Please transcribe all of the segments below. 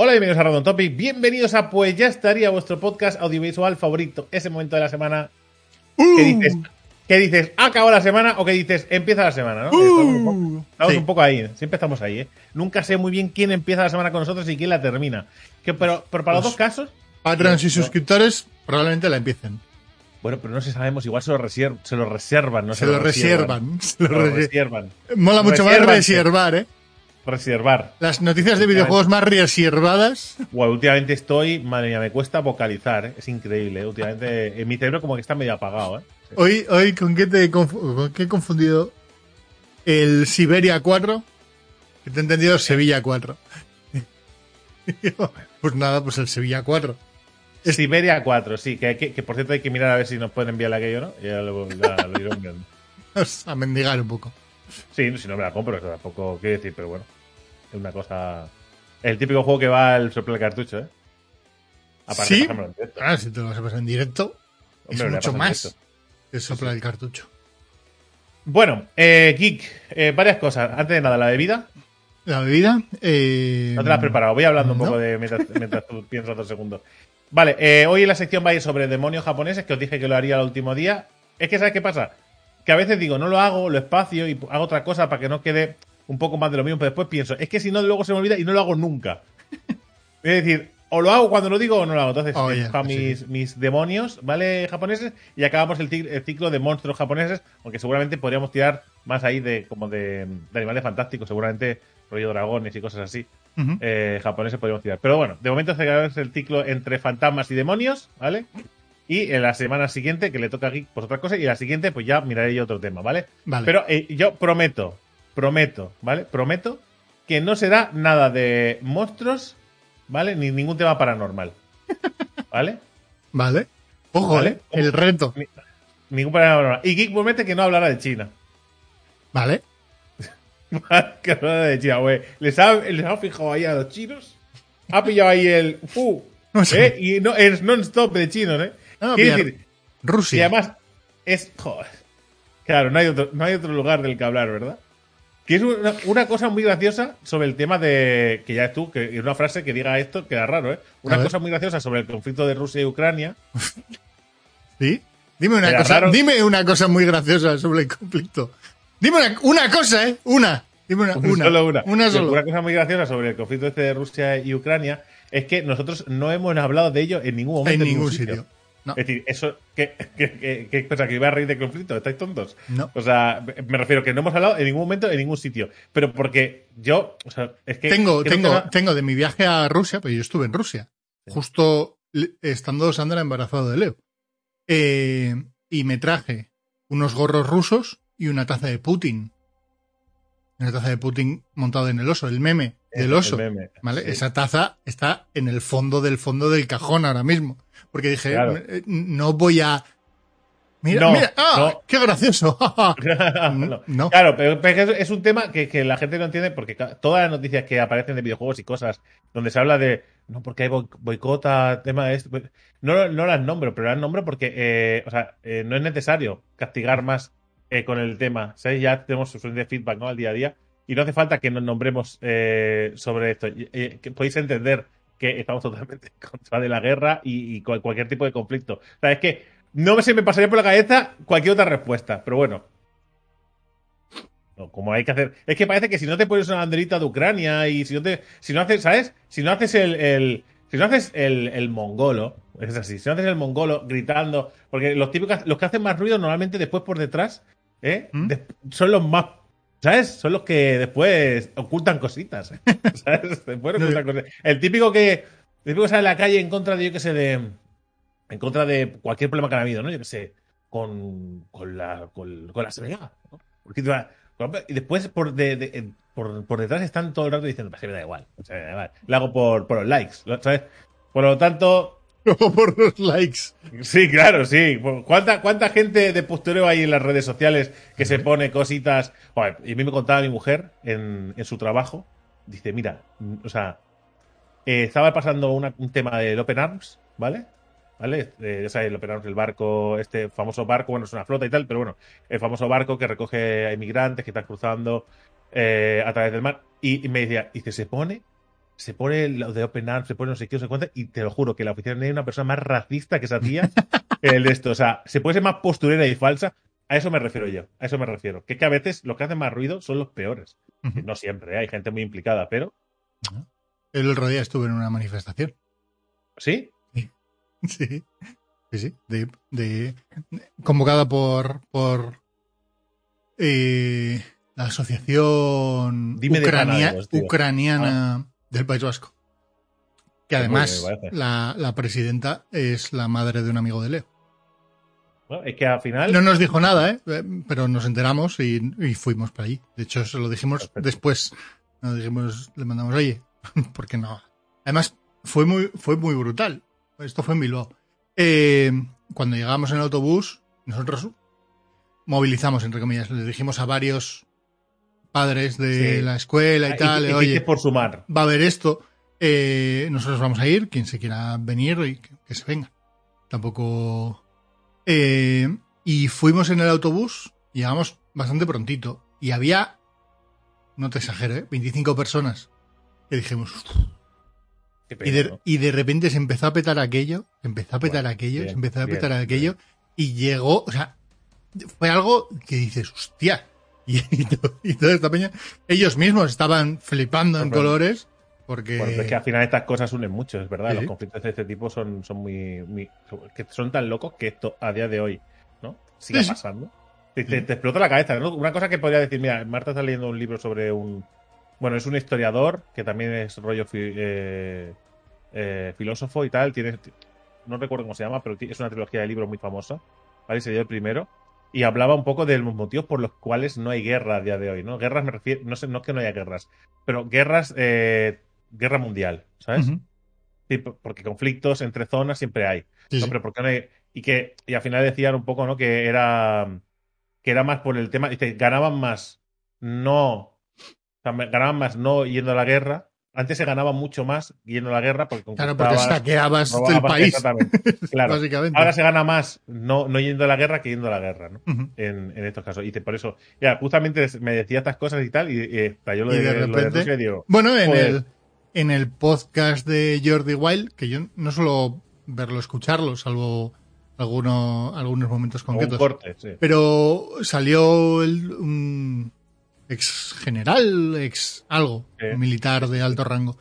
Hola, bienvenidos a Random Topic. Bienvenidos a Pues ya estaría vuestro podcast audiovisual favorito. Ese momento de la semana. ¿Qué dices? ¿Qué dices? ¿Acabó la semana o qué dices? Empieza la semana, ¿no? estamos un poco, estamos Sí. un poco ahí. Siempre estamos ahí, ¿eh? Nunca sé muy bien quién empieza la semana con nosotros y quién la termina. Que, pero, pero para los Pues- dos casos. Patrons y No. suscriptores probablemente la empiecen. Bueno, pero no sé, sabemos. Igual se lo, se lo reservan, ¿no? se lo reservan. Se Se lo reservan. Mola mucho más reservar, ¿eh? Reservar. Las noticias de videojuegos más reservadas. Bueno, últimamente estoy. Madre mía, me cuesta vocalizar, ¿eh? Es increíble, ¿eh? Últimamente. En mi cerebro como que está medio apagado, ¿eh? Sí. Hoy, hoy ¿con qué te he confu- con qué he confundido? El Siberia 4. Que te he entendido Sevilla 4. pues nada, pues el Sevilla 4. Siberia 4, sí, que, que, que por cierto hay que mirar a ver si nos pueden enviar aquello, ¿no? Ya lo, la- lo iré enviando. A mendigar un poco. Sí, si no me la compro, eso tampoco quiero decir, pero bueno. Es una cosa. El típico juego que va al soplar el cartucho, ¿eh? Aparte, ¿Sí? en directo. Ah, si te lo vas a pasar en directo, Hombre, es mucho más que soplar el cartucho. Bueno, eh, Geek, eh, varias cosas. Antes de nada, la bebida. La bebida. Eh, No te la has preparado. Voy hablando un poco de mientras, mientras tú piensas dos segundos. Vale, eh, hoy en la sección va a ir sobre demonios japoneses, que os dije que lo haría el último día. Es que, ¿sabes qué pasa? Que a veces digo, no lo hago, lo espacio y hago otra cosa para que no quede un poco más de lo mismo, pero después pienso, es que si no, luego se me olvida y no lo hago nunca. Es decir, o lo hago cuando lo digo o no lo hago. Entonces, Oh, sí. mis, mis demonios, ¿vale? Japoneses, y acabamos el, ciclo de monstruos japoneses, aunque seguramente podríamos tirar más ahí de como de, de animales fantásticos, seguramente rollo dragones y cosas así eh, japoneses podríamos tirar. Pero bueno, de momento cerramos el ciclo entre fantasmas y demonios, ¿vale? Y en la semana siguiente, que le toca a Geek, pues otra cosa, y la siguiente, pues ya miraré yo otro tema, ¿vale? Vale. Pero eh, yo prometo, prometo, ¿vale? Prometo que no será nada de monstruos, ¿vale? Ni ningún tema paranormal, ¿vale? Vale. Ojo, Vale. ¿eh? El reto. Ningún paranormal. Y Geek promete que no hablará de China. Vale. que hablará de China, güey. ¿Les ha, ¿Les ha fijado ahí a los chinos? Ha pillado ahí el... ¡Fu! No sé. ¿Eh? Y no, es non-stop de chinos, ¿eh? Ah, Quiero bien. decir, y Rusia. además es... Joder. Claro, no hay, otro, no hay otro lugar del que hablar, ¿verdad? Que es una, una cosa muy graciosa sobre el tema de... Que ya es tú, que una frase que diga esto queda raro, ¿eh? Una cosa muy graciosa sobre el conflicto de Rusia y Ucrania. ¿Sí? Dime una cosa. raro. Dime una cosa muy graciosa sobre el conflicto. Dime una, una cosa, ¿eh? Una. Dime una. Una, solo una. Una solo. Una cosa muy graciosa sobre el conflicto este de Rusia y Ucrania es que nosotros no hemos hablado de ello en ningún momento. En ningún sitio. No. Es decir, eso, ¿qué, qué, cosa? ¿Que iba a reír de conflicto? ¿Estáis tontos? No. O sea, me refiero que no hemos hablado en ningún momento en ningún sitio. Pero porque yo, o sea, es que. Tengo, tengo, que tengo de mi viaje a Rusia, pero yo estuve en Rusia. Justo estando Sandra embarazado de Leo. Eh, y me traje unos gorros rusos y una taza de Putin. Una taza de Putin montado en el oso, el meme del el oso. meme, ¿Vale? sí. Esa taza está en el fondo del fondo del cajón ahora mismo. Porque dije, Claro. eh, no voy a. Mira, No, mira, ¡ah! no. ¡Qué gracioso! no. Claro, pero, pero es un tema que, que la gente no entiende porque todas las noticias que aparecen de videojuegos y cosas donde se habla de no porque hay boic- boicota, tema de esto, pues, no, no las nombro, pero las nombro porque eh, o sea, eh, no es necesario castigar más eh, con el tema. ¿sabes? Ya tenemos suficiente feedback ¿no? al día a día y no hace falta que nos nombremos sobre esto. Podéis entender que estamos totalmente en contra de la guerra y, y cual- cualquier tipo de conflicto. O sea, es que no se me pasaría por la cabeza cualquier otra respuesta, pero bueno. No, como hay que hacer. Es que parece que si no te pones una banderita de Ucrania y si no te. Si no haces, ¿sabes? Si no haces el. el- si no haces el, el mongolo, es así, si no haces el mongolo gritando, porque los típicos, los que hacen más ruido normalmente después por detrás, ¿eh? ¿Mm? Son los más, ¿sabes? Son los que después ocultan cositas, ¿sabes? Después ocultan cosas. El típico que, el típico que sale a la calle en contra de, yo qué sé, de, en contra de cualquier problema que ha habido, ¿no? Yo qué sé, con, con la, con, con la sanidad, ¿no? Porque, Y después por, de, de, por, por, detrás están todo el rato diciendo, pues me da igual. Me da igual. Lo hago por, por los likes, ¿sabes? Por lo tanto, por los likes. Sí, claro, sí. ¿Cuánta, cuánta gente de postureo hay en las redes sociales que se pone cositas? y a mí me contaba mi mujer en, en su trabajo. Dice, mira, o sea, eh, estaba pasando un tema del Open Arms, ¿vale? ¿Vale? Eh, ya sabes, el Open Arms, el barco, este famoso barco, bueno, es una flota y tal, pero bueno, el famoso barco que recoge a inmigrantes que están cruzando eh, a través del mar. Y, y me decía, dice, se pone se pone lo de Open Arms, se pone no sé qué, no sé cuánto, y te lo juro que la oficina es una persona más racista que esa tía el de esto. O sea, se puede ser más posturera y falsa. A eso me refiero yo, a eso me refiero. Que, que a veces los que hacen más ruido son los peores. No siempre, ¿eh? hay gente muy implicada, pero. El otro día estuve en una manifestación. ¿Sí? Sí. Sí. Sí, De, de, convocada por, por eh, la asociación ucraniana del País Vasco. Que además la, la, presidenta es la madre de un amigo de Leo. Bueno, es que al final. No nos dijo nada, ¿eh? pero nos enteramos y, y fuimos para allí. De hecho, se lo dijimos después. Nos dijimos, le mandamos, oye, porque no. Además, fue muy, fue muy brutal. Esto fue en Bilbao. Eh, cuando llegamos en el autobús, nosotros movilizamos, entre comillas, le dijimos a varios padres de la escuela y ah, tal. Y, oye, por sumar. Va a haber esto. Eh, nosotros vamos a ir, quien se quiera venir y que, se venga. Tampoco. Eh, y fuimos en el autobús, llegamos bastante prontito. Y había, no te exagero, 25 ¿eh? personas. Que dijimos. y, de, y, de, repente se empezó a petar aquello, empezó a petar aquello, se empezó a petar aquello. Y llegó, o sea, fue algo que dices, hostia, y, toda esta peña, ellos mismos estaban flipando en colores. Porque... Bueno, es que al final estas cosas unen mucho, es verdad. Los conflictos de este tipo son, son muy, que son tan locos que esto a día de hoy, ¿no? Sigue pasando. Te, explota la cabeza. ¿no? Una cosa que podría decir, mira, Marta está leyendo un libro sobre un. Bueno, es un historiador que también es rollo eh, eh, filósofo y tal. Tiene, no recuerdo cómo se llama, pero es una trilogía de libros muy famosa. ¿Vale? Sería el primero y hablaba un poco de los motivos por los cuales no hay guerra a día de hoy, ¿no? Guerras me refiero, no sé, no es que no haya guerras, pero guerras, eh, guerra mundial, ¿sabes? sí, porque conflictos entre zonas siempre hay. Pero ¿por qué no hay? Y que, y al final decían un poco, ¿no? Que era, que era más por el tema, dice, ganaban más no, ganaban más no yendo a la guerra antes se ganaba mucho más yendo a la guerra porque Claro, porque saqueabas el país. Claro. Básicamente. Ahora se gana más no, no yendo a la guerra que yendo a la guerra, ¿no? en, en, estos casos. Y por eso, ya, justamente me decía estas cosas y tal, y, y yo lo, de, repente, digo, Bueno, en el, en el podcast de Jordi Wild, que yo no suelo verlo, escucharlo, salvo alguno, algunos momentos concretos. Corte, sí. Pero salió el, un, ex general, ex algo, militar de alto rango,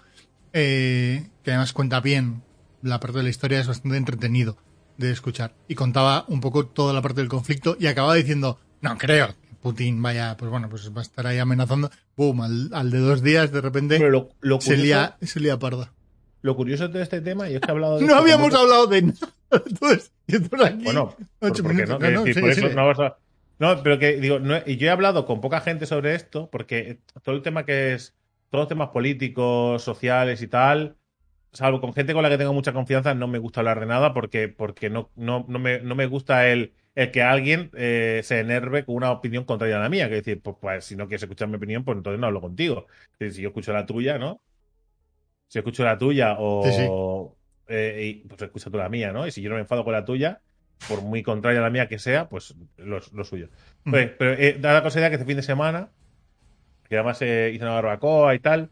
eh, que además cuenta bien la parte de la historia, es bastante entretenido de escuchar. Y contaba un poco toda la parte del conflicto y acababa diciendo, no creo que Putin vaya, pues bueno, pues va a estar ahí amenazando. Boom, al, de dos días de repente se, lía, se lía parda. Lo curioso de este tema, y es que he hablado de No habíamos hablado de nada. Entonces, aquí, bueno, por, qué no? no, no por eso no vas a no, pero que digo, y yo he hablado con poca gente sobre esto, porque todo el tema que es, todos los temas políticos, sociales y tal, salvo con gente con la que tengo mucha confianza, no me gusta hablar de nada porque, porque no, no, no, me, no me gusta el, el que alguien eh, se enerve con una opinión contraria a la mía. Que decir, pues, pues, si no quieres escuchar mi opinión, pues entonces no hablo contigo. Si yo escucho la tuya, ¿no? Si escucho la tuya o. Eh, pues escucha tú la mía, ¿no? Y si yo no me enfado con la tuya, por muy contraria a la mía que sea, pues lo, suyo. Pues, pero eh, da la casualidad que este fin de semana, que además eh, hice una barbacoa y tal,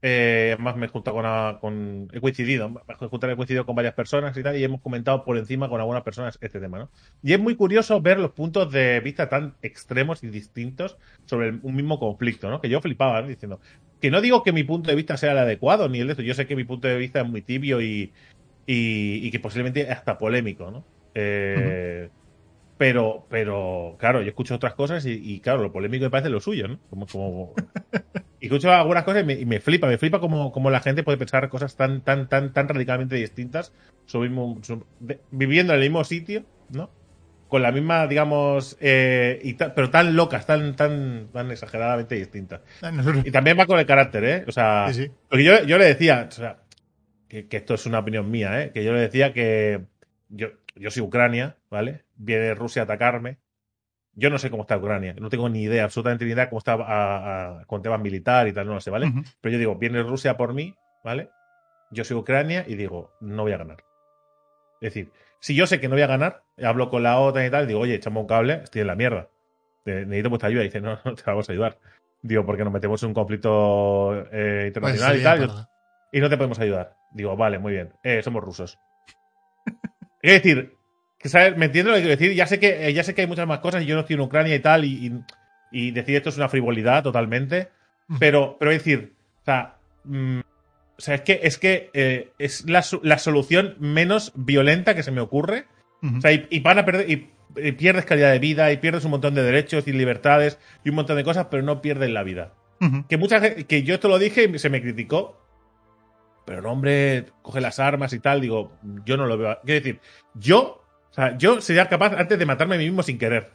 eh, además me he juntado con, con he coincidido, he coincidido con varias personas y tal, y hemos comentado por encima con algunas personas este tema, ¿no? Y es muy curioso ver los puntos de vista tan extremos y distintos sobre un mismo conflicto, ¿no? Que yo flipaba, Diciendo, que no digo que mi punto de vista sea el adecuado, ni el de esto, yo sé que mi punto de vista es muy tibio y, y, y que posiblemente hasta polémico, ¿no? Eh, pero, pero, claro, yo escucho otras cosas y, claro, lo polémico me parece lo suyo, ¿no? Como, como... y escucho algunas cosas y me, flipa, me flipa como, como, la gente puede pensar cosas tan, tan, tan, tan radicalmente distintas sobre, viviendo en el mismo sitio, ¿no? con la misma, digamos, eh, y pero tan locas, tan, tan, tan exageradamente distintas. Ah, Y también va con el carácter, ¿eh? O sea, Sí, sí. porque yo, yo le decía, o sea, que, que esto es una opinión mía, ¿eh? Que yo le decía que yo, yo soy Ucrania, ¿vale? Viene Rusia a atacarme. Yo no sé cómo está Ucrania, no tengo ni idea, absolutamente ni idea cómo está a- a- con temas militar y tal, no lo sé, ¿vale? Pero yo digo, viene Rusia por mí, ¿vale? Yo soy Ucrania y digo, no voy a ganar. Es decir, si yo sé que no voy a ganar, hablo con la OTAN y tal, digo, oye, echame un cable, estoy en la mierda. Necesito vuestra ayuda. Y dice, no, no te vamos a ayudar. Digo, porque nos metemos en un conflicto eh, Pues internacional y tal, y no te podemos ayudar. Digo, vale, muy bien. Eh, somos rusos. Es decir, que sabes, me entiendo lo que quiero decir. Ya sé que, eh, ya sé que hay muchas más cosas y yo no estoy en Ucrania y tal, y, y, y decir esto es una frivolidad totalmente. Pero, pero es decir, o sea, mm, o sea, es que, es que eh, es la, la solución menos violenta que se me ocurre. O sea, y, y van a perder, y, y pierdes calidad de vida, y pierdes un montón de derechos y libertades y un montón de cosas, pero no pierdes la vida. Ujú. Que mucha gente, que yo esto lo dije y se me criticó. Pero no, hombre, coge las armas y tal. Digo, yo no lo veo. Quiero decir, yo, o sea, yo sería capaz antes de matarme a mí mismo sin querer.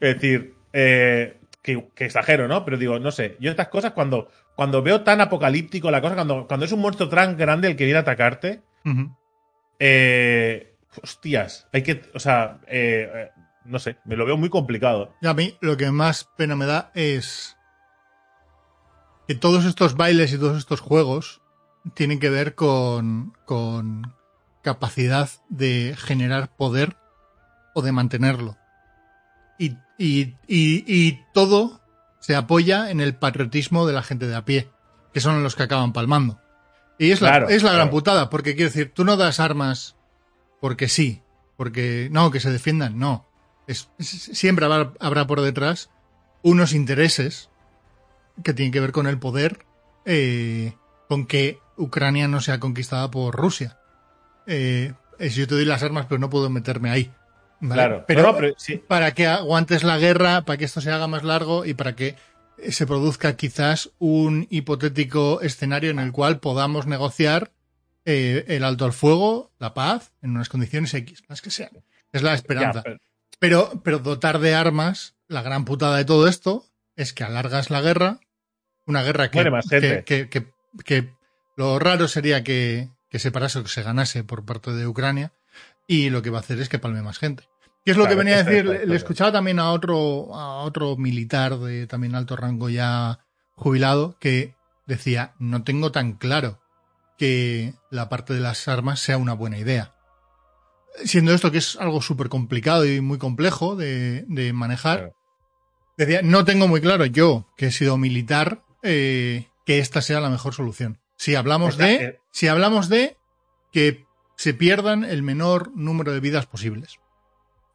Es decir, eh, que, que exagero, ¿no? Pero digo, no sé, yo estas cosas cuando, cuando veo tan apocalíptico la cosa, cuando, cuando es un monstruo tan grande el que viene a atacarte, Ujú. eh, hostias, hay que, o sea, eh, eh, no sé, me lo veo muy complicado. Y a mí lo que más pena me da es que todos estos bailes y todos estos juegos tienen que ver con, con capacidad de generar poder o de mantenerlo. Y, y, y, y todo se apoya en el patriotismo de la gente de a pie, que son los que acaban palmando. Y es la, Claro, es la gran putada, porque quiero decir, tú no das armas porque sí, porque no, que se defiendan, no. Es, es- siempre habrá, habrá por detrás unos intereses que tienen que ver con el poder, eh, con que Ucrania no sea conquistada por Rusia. Eh, si yo te doy las armas, pero no puedo meterme ahí. ¿vale? Claro, pero, No, no, pero sí. para que aguantes la guerra, para que esto se haga más largo y para que eh, se produzca quizás un hipotético escenario en el cual podamos negociar eh, el alto al fuego, la paz, en unas condiciones X, las que sean. Es la esperanza. Ya, pero- Pero, pero dotar de armas, la gran putada de todo esto, es que alargas la guerra, una guerra que lo raro sería que, que se parase o que se ganase por parte de Ucrania, y lo que va a hacer es que palme más gente. ¿Qué es lo Claro, que venía a decir? Le, escuchaba también a otro, a otro militar de también alto rango ya jubilado que decía, no tengo tan claro que la parte de las armas sea una buena idea. Siendo esto que es algo súper complicado y muy complejo de, de manejar, Claro. decía, no tengo muy claro yo, que he sido militar, eh, que esta sea la mejor solución. Si hablamos Está- de, eh, si hablamos de que se pierdan el menor número de vidas posibles.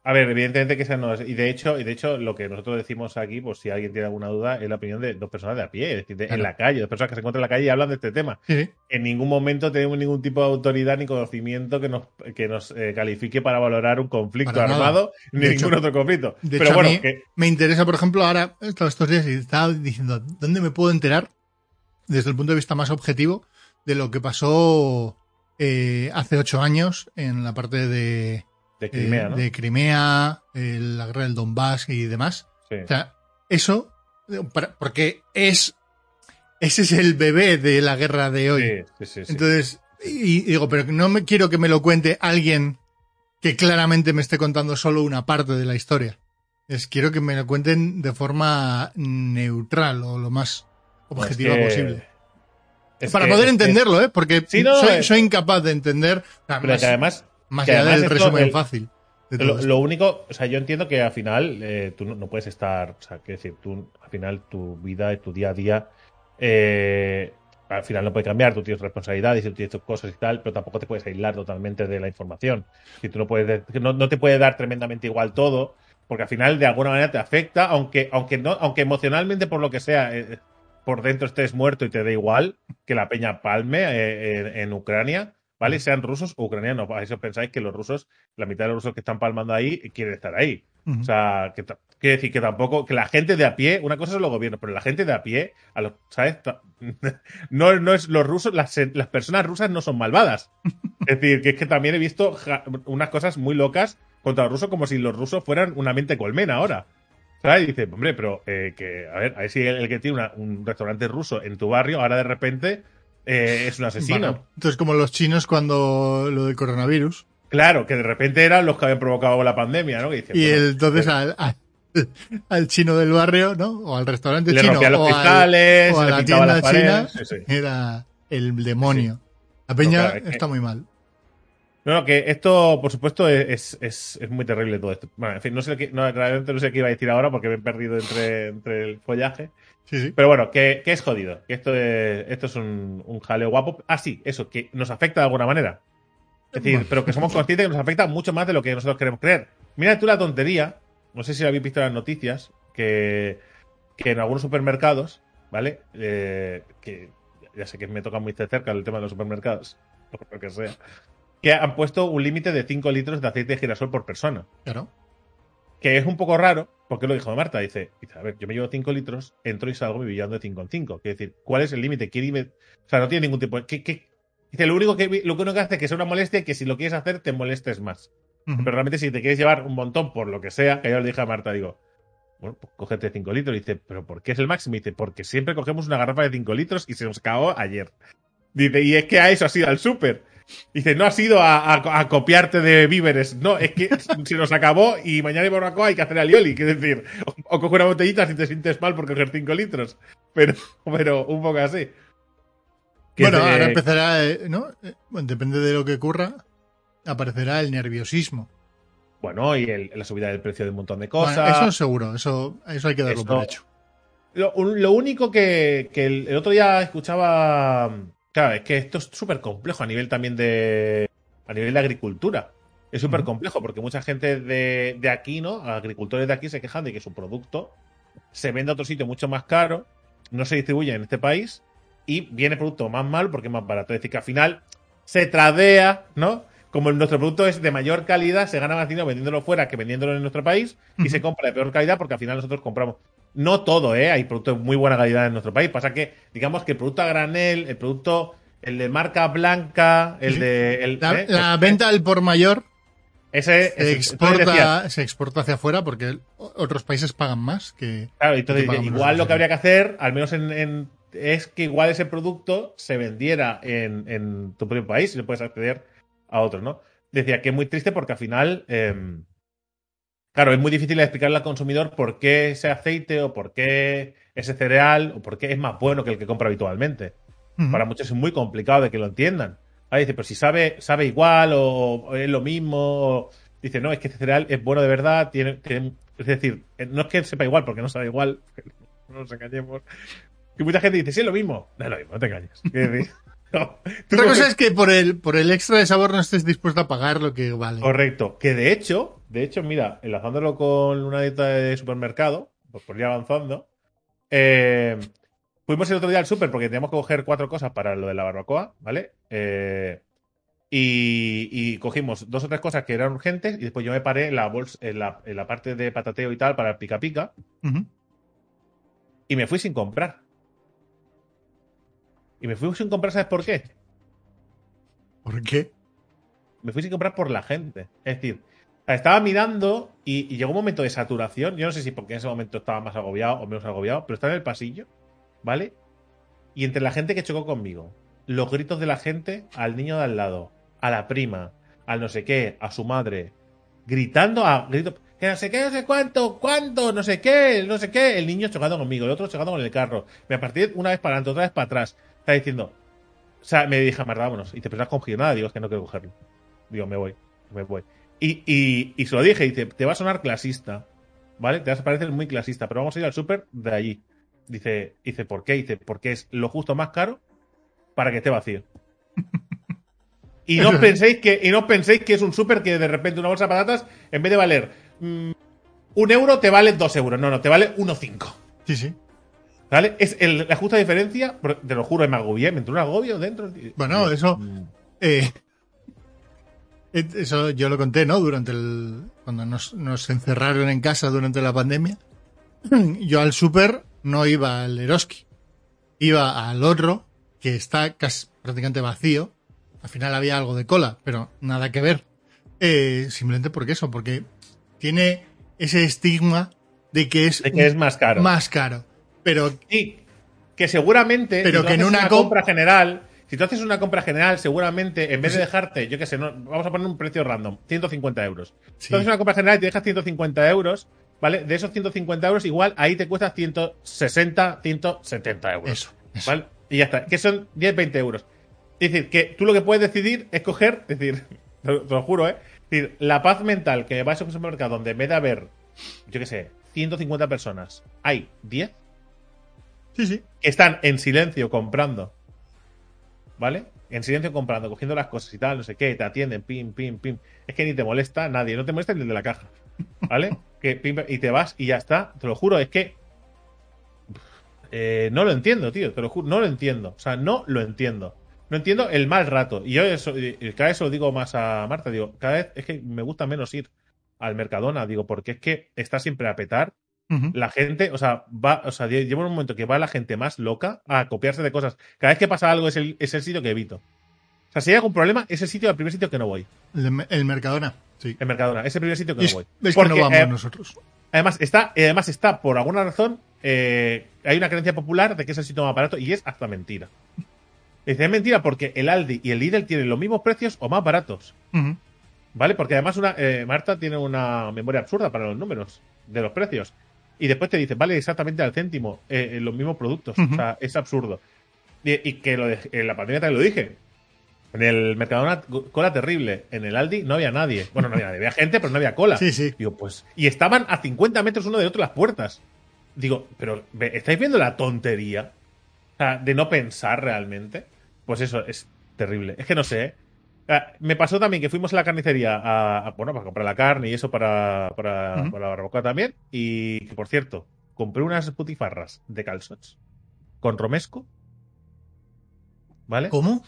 A ver, evidentemente que esa no es. Y de hecho, y de hecho, lo que nosotros decimos aquí, pues si alguien tiene alguna duda, es la opinión de dos personas de a pie, es decir, de- Claro. en la calle, dos personas que se encuentran en la calle y hablan de este tema. Sí. En ningún momento tenemos ningún tipo de autoridad ni conocimiento que nos, que nos eh, califique para valorar un conflicto Para armado ni De ningún hecho- otro conflicto. De Pero hecho, bueno, a mí que, me interesa, por ejemplo, ahora, estos días, y estaba diciendo, ¿dónde me puedo enterar, desde el punto de vista más objetivo, de lo que pasó eh, hace ocho años en la parte de, de Crimea, eh, ¿no? de Crimea, eh, la guerra del Donbass y demás? Sí. O sea, eso, para- porque es, ese es el bebé de la guerra de hoy. Sí, sí, sí, sí. Entonces, y, y digo, pero no me quiero que me lo cuente alguien que claramente me esté contando solo una parte de la historia. Es quiero que me lo cuenten de forma neutral o lo más objetiva Es que- posible. es Para que- poder entenderlo, ¿eh? Porque Sí, no, soy, soy incapaz de entender. Pero más que además, más que allá además del resumen el- fácil. de Lo, único, o sea, yo entiendo que al final eh, tú no, no puedes estar, o sea, que decir, tú al final tu vida, tu día a día, eh, al final no puede cambiar, tú tienes responsabilidades y tú tienes tus cosas y tal, pero tampoco te puedes aislar totalmente de la información. Si tú no puedes, no, no te puede dar tremendamente igual todo, porque al final de alguna manera te afecta, aunque, aunque no, aunque emocionalmente por lo que sea, eh, por dentro estés muerto y te dé igual que la peña palme eh, en, en Ucrania, ¿vale? Sean rusos o ucranianos. A eso pensáis que los rusos, la mitad de los rusos que están palmando ahí quieren estar ahí. O sea, que quiere decir que tampoco, que la gente de a pie, una cosa son los gobiernos, pero la gente de a pie, a los, ¿sabes? No, no es los rusos, las, las personas rusas no son malvadas. Es decir, que es que también he visto unas cosas muy locas contra los rusos como si los rusos fueran una mente colmena ahora. Y dice, hombre, pero eh, que, a ver, a ver si el, el que tiene una- un restaurante ruso en tu barrio ahora de repente eh, es un asesino. Bueno, entonces, como los chinos cuando lo del coronavirus. Claro, que de repente eran los que habían provocado la pandemia, ¿no? Que Y bueno, entonces al, al- al chino del barrio, ¿no? O al restaurante le chino. los o al- cristales, o a le la tienda las paredes. china. sí, sí. Era el demonio. La peña claro, es que- está muy mal. No, no, que esto, por supuesto, es, es, es muy terrible todo esto. Bueno, en fin, no sé, qué, no, realmente no sé qué iba a decir ahora porque me he perdido entre, entre el follaje. Sí, sí. Pero bueno, que, que es jodido. Que esto es, esto es un, un jaleo guapo. Ah, sí, eso, que nos afecta de alguna manera. Es decir, pero que somos conscientes que nos afecta mucho más de lo que nosotros queremos creer. Mira tú la tontería, no sé si lo habéis visto en las noticias, que, que en algunos supermercados, ¿vale? Eh, que ya sé que me toca muy de cerca el tema de los supermercados, por lo que sea, que han puesto un límite de 5 litros de aceite de girasol por persona. Claro. Que es un poco raro, porque lo dijo Marta, dice, dice, a ver, yo me llevo 5 litros, entro y salgo viviendo de 5 en 5. Quiere decir, ¿cuál es el límite? O sea, no tiene ningún tipo de... ¿qué- qué? Dice, lo único que, lo único que hace es que sea una molestia y que si lo quieres hacer, te molestes más. Pero realmente si te quieres llevar un montón por lo que sea, que yo le dije a Marta, digo, bueno, pues cógete 5 litros. Y dice, ¿pero por qué es el máximo? Y dice, porque siempre cogemos una garrafa de 5 litros y se nos acabó ayer. Dice, y es que a eso has ido al súper. Dice, no has ido a, a- a copiarte de víveres. No, es que se nos acabó y mañana y barbacoa hay que hacer alioli. Es decir, o, o coge una botellita si te sientes mal por coger 5 litros. Pero, pero un poco así. Que bueno, te- ahora empezará, eh, ¿no? Eh, Bueno, depende de lo que ocurra, aparecerá el nerviosismo. Bueno, y el- la subida del precio de un montón de Bueno, cosas. eso seguro, eso, eso hay que darlo por hecho. Lo, lo único que, que el, el otro día escuchaba. Claro, es que esto es súper complejo a nivel también de. A nivel de agricultura. Es súper complejo porque mucha gente de, de aquí, ¿no? Agricultores de aquí se quejan de que su producto se vende a otro sitio mucho más caro, no se distribuye en este país y viene producto más mal porque es más barato. Es decir, que al final se tradea, ¿no? Como nuestro producto es de mayor calidad, se gana más dinero vendiéndolo fuera que vendiéndolo en nuestro país y se compra de peor calidad porque al final nosotros compramos. No todo, ¿eh? Hay productos de muy buena calidad en nuestro país. Pasa que, digamos que el producto a granel, el producto, el de marca blanca, el de. El, La, ¿eh? la venta al por mayor Ese, se ese- exporta, se exporta hacia afuera porque otros países pagan más que. Claro, entonces que igual lo que habría que hacer, al menos en, en- es que igual ese producto se vendiera en, en tu propio país y no puedes acceder a otros, ¿no? Decía que es muy triste porque al final, eh, claro, es muy difícil explicarle al consumidor por qué ese aceite o por qué ese cereal o por qué es más bueno que el que compra habitualmente. Para muchos es muy complicado de que lo entiendan. Ahí dice, pero si sabe, sabe igual o, o es lo mismo. o- dice, no, es que este cereal es bueno de verdad. Tiene, tiene- es decir, eh, no es que sepa igual porque no sabe igual. No nos engañemos. Que mucha gente dice, sí, es lo mismo. No es lo mismo, no te engañes. No. Otra cosa es que por el, por el extra de sabor no estés dispuesto a pagar lo que vale. Correcto. Que de hecho, de hecho, mira, enlazándolo con una dieta de supermercado, pues por ir avanzando, eh, fuimos el otro día al super porque teníamos que coger cuatro cosas para lo de la barbacoa, ¿vale? Eh, y, y cogimos dos o tres cosas que eran urgentes y después yo me paré en la, bolsa, en la, en la parte de patateo y tal para el pica pica y me fui sin comprar. Y me fui sin comprar, ¿sabes por qué? ¿Por qué? me fui sin comprar por la gente. Es decir, estaba mirando y, y llegó un momento de saturación. Yo no sé si porque en ese momento estaba más agobiado o menos agobiado, pero estaba en el pasillo, ¿vale? Y entre la gente que chocó conmigo, los gritos de la gente al niño de al lado, a la prima, al no sé qué, a su madre, gritando a gritos. Que no sé qué, no sé cuánto, cuánto, no sé qué, no sé qué. El niño chocando conmigo, el otro chocando con el carro. Me partí una vez para adelante, otra vez para atrás. Está diciendo. O sea, me dije, Marta, vámonos. Y te pensás cogido nada, digo, es que no quiero cogerlo. Digo, me voy, me voy. Y, y, y se lo dije, dice, te va a sonar clasista, ¿vale? Te vas a parecer muy clasista, pero vamos a ir al súper de allí. Dice, dice, ¿por qué? Dice, porque es lo justo más caro para que esté vacío. Y no penséis que, y no penséis que es un súper que de repente una bolsa de patatas, en vez de valer mm, un euro, te vale dos euros. No, no, te vale 1,5. Sí, sí. ¿Vale? Es el- la justa diferencia, te lo juro, me agobié, me entró un agobio dentro. Bueno, eso- Mm. Eh, eso yo lo conté, ¿no? Durante el. Cuando nos, nos encerraron en casa durante la pandemia. Yo al súper no iba al Eroski. Iba al otro, que está casi prácticamente vacío. Al final había algo de cola, pero nada que ver. eh, simplemente porque eso, porque tiene ese estigma de que es, De que es más caro. más caro. Pero Y que seguramente, Pero si que en una una comp- compra general, si tú haces una compra general, seguramente en vez de dejarte, yo qué sé, no, vamos a poner un precio random, 150 euros. Sí. Tú haces una compra general y te dejas 150 euros, ¿vale? De esos 150 euros, igual ahí te cuesta 160, 170 euros. eso, eso. ¿Vale? Y ya está, que son 10, 20 euros. Es decir, que tú lo que puedes decidir es coger, es decir, te lo, te lo juro, ¿eh? Es decir, la paz mental que vas a un supermercado donde en vez de haber, yo qué sé, 150 personas, hay 10 Sí, sí. que están en silencio comprando. ¿Vale? En silencio comprando, cogiendo las cosas y tal, no sé qué, te atienden, pim, pim, pim. Es que ni te molesta nadie, no te molesta ni el de la caja. ¿Vale? que pim, y te vas y ya está. Te lo juro, es que. eh, no lo entiendo, tío, te lo juro, no lo entiendo. O sea, no lo entiendo. No entiendo el mal rato. Y yo eso, y cada vez se lo digo más a Marta, digo, cada vez es que me gusta menos ir al Mercadona, digo, porque es que está siempre a petar La gente, o sea, va, o sea, lleva un momento que va la gente más loca a copiarse de cosas. Cada vez que pasa algo es el, es el sitio que evito. O sea, si hay algún problema, es el sitio, el primer sitio que no voy. El, el Mercadona. Sí. El Mercadona, es el primer sitio que ¿Ves, no voy. ves que no Porque, vamos eh, nosotros? además, está, eh, además está, por alguna razón, eh, hay una creencia popular de que es el sitio más barato y es hasta mentira. Dice, es mentira porque el Aldi y el Lidl tienen los mismos precios o más baratos. ¿Vale? Porque además una, eh, Marta tiene una memoria absurda para los números de los precios. Y después te dice, vale exactamente al céntimo eh, los mismos productos. O sea, es absurdo. Y, y que lo de- en la pandemia también lo dije. En el Mercadona, cola terrible. En el Aldi no había nadie. Bueno, no había nadie. Había gente, pero no había cola. Sí, sí. Digo, pues. Y estaban a 50 metros uno de otro las puertas. Digo, pero ¿ve- ¿estáis viendo la tontería? O sea, de no pensar realmente. Pues eso, es terrible. Es que no sé, ¿eh? Ah, Me pasó también que fuimos a la carnicería a, a- bueno, para comprar la carne y eso para, para, la barbacoa también. Y que, por cierto, compré unas putifarras de calzots con romesco. ¿Vale? ¿Cómo?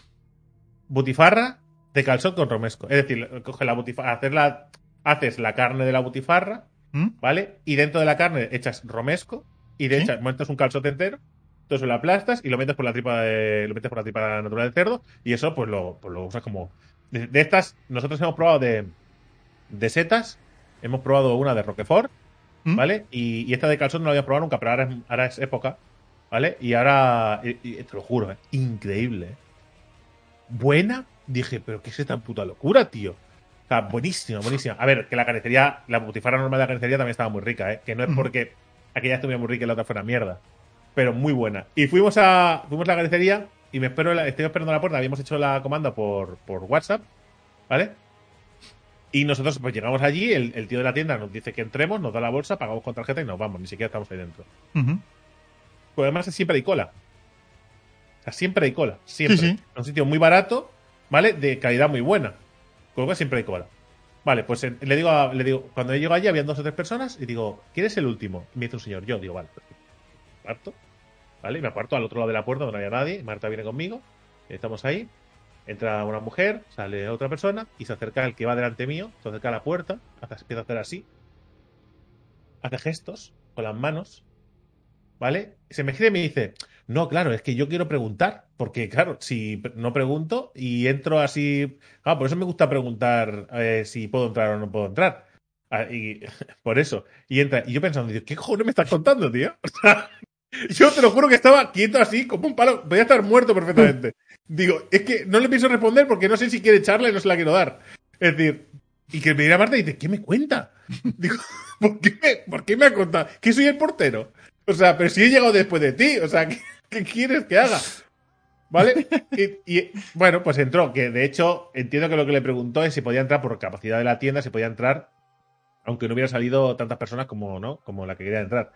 Butifarra de calzot con romesco. Es decir, coge la butifarra, hacer la, haces la carne de la butifarra, ¿Mm? ¿vale? Y dentro de la carne echas romesco y de ¿Sí? echas, montas un calzote entero, todo eso lo aplastas y lo metes por la tripa de, lo metes por la tripa natural del cerdo y eso pues lo, pues lo usas como de, de estas nosotros hemos probado de de setas, hemos probado una de Roquefort, ¿Mm? ¿vale? Y, y esta de calzón no la había probado nunca, pero ahora es, ahora es época, ¿vale? Y ahora y- y te lo juro, ¿eh? increíble. ¿eh? Buena, dije, pero qué es esta puta locura, tío. O sea, buenísima, buenísima. A ver, que la carnicería, la butifarra normal de la carnicería también estaba muy rica, ¿eh? Que no es porque aquella estuviera muy rica y la otra fuera mierda. Pero muy buena. Y fuimos a, fuimos a la carnicería y me espero, estoy esperando a la puerta. Habíamos hecho la comanda por, por WhatsApp, ¿vale? Y nosotros pues llegamos allí, el, el tío de la tienda nos dice que entremos, nos da la bolsa, pagamos con tarjeta y nos vamos, ni siquiera estamos ahí dentro. Pues además siempre hay cola. O sea, siempre hay cola. Siempre. Sí, sí. Es un sitio muy barato, ¿vale? De calidad muy buena. Con lo cual siempre hay cola. Vale, pues eh, le digo, a- le digo, cuando yo llego allí habían dos o tres personas y digo, ¿quién es el último? Y me dice un señor, yo, digo, vale, perfecto. ¿Vale? Me aparto al otro lado de la puerta donde no había nadie. Marta viene conmigo, estamos ahí. Entra una mujer, sale otra persona y se acerca el que va delante mío, se acerca a la puerta, hace- empieza a hacer así, hace gestos con las manos, ¿vale? Se me gira y me dice, no, claro, es que yo quiero preguntar, porque claro, si no pregunto y entro así, ah, por eso me gusta preguntar eh, si puedo entrar o no puedo entrar. Ah, y por eso. Y entra, y yo pensando, ¿qué cojones me estás contando, tío? Yo te lo juro que estaba quieto así, como un palo, podía estar muerto perfectamente. Digo, es que no le pienso responder porque no sé si quiere echarla y no se la quiero dar. Es decir, y que me dirá Marta y dice, ¿qué me cuenta? Digo, ¿por qué me, por qué me ha contado? Que soy el portero. O sea, pero si he llegado después de ti, o sea, ¿qué, qué quieres que haga? ¿Vale? Y, y, bueno, pues entró, que de hecho entiendo que lo que le preguntó es si podía entrar por capacidad de la tienda, si podía entrar, aunque no hubiera salido tantas personas como, ¿no? como la que quería entrar.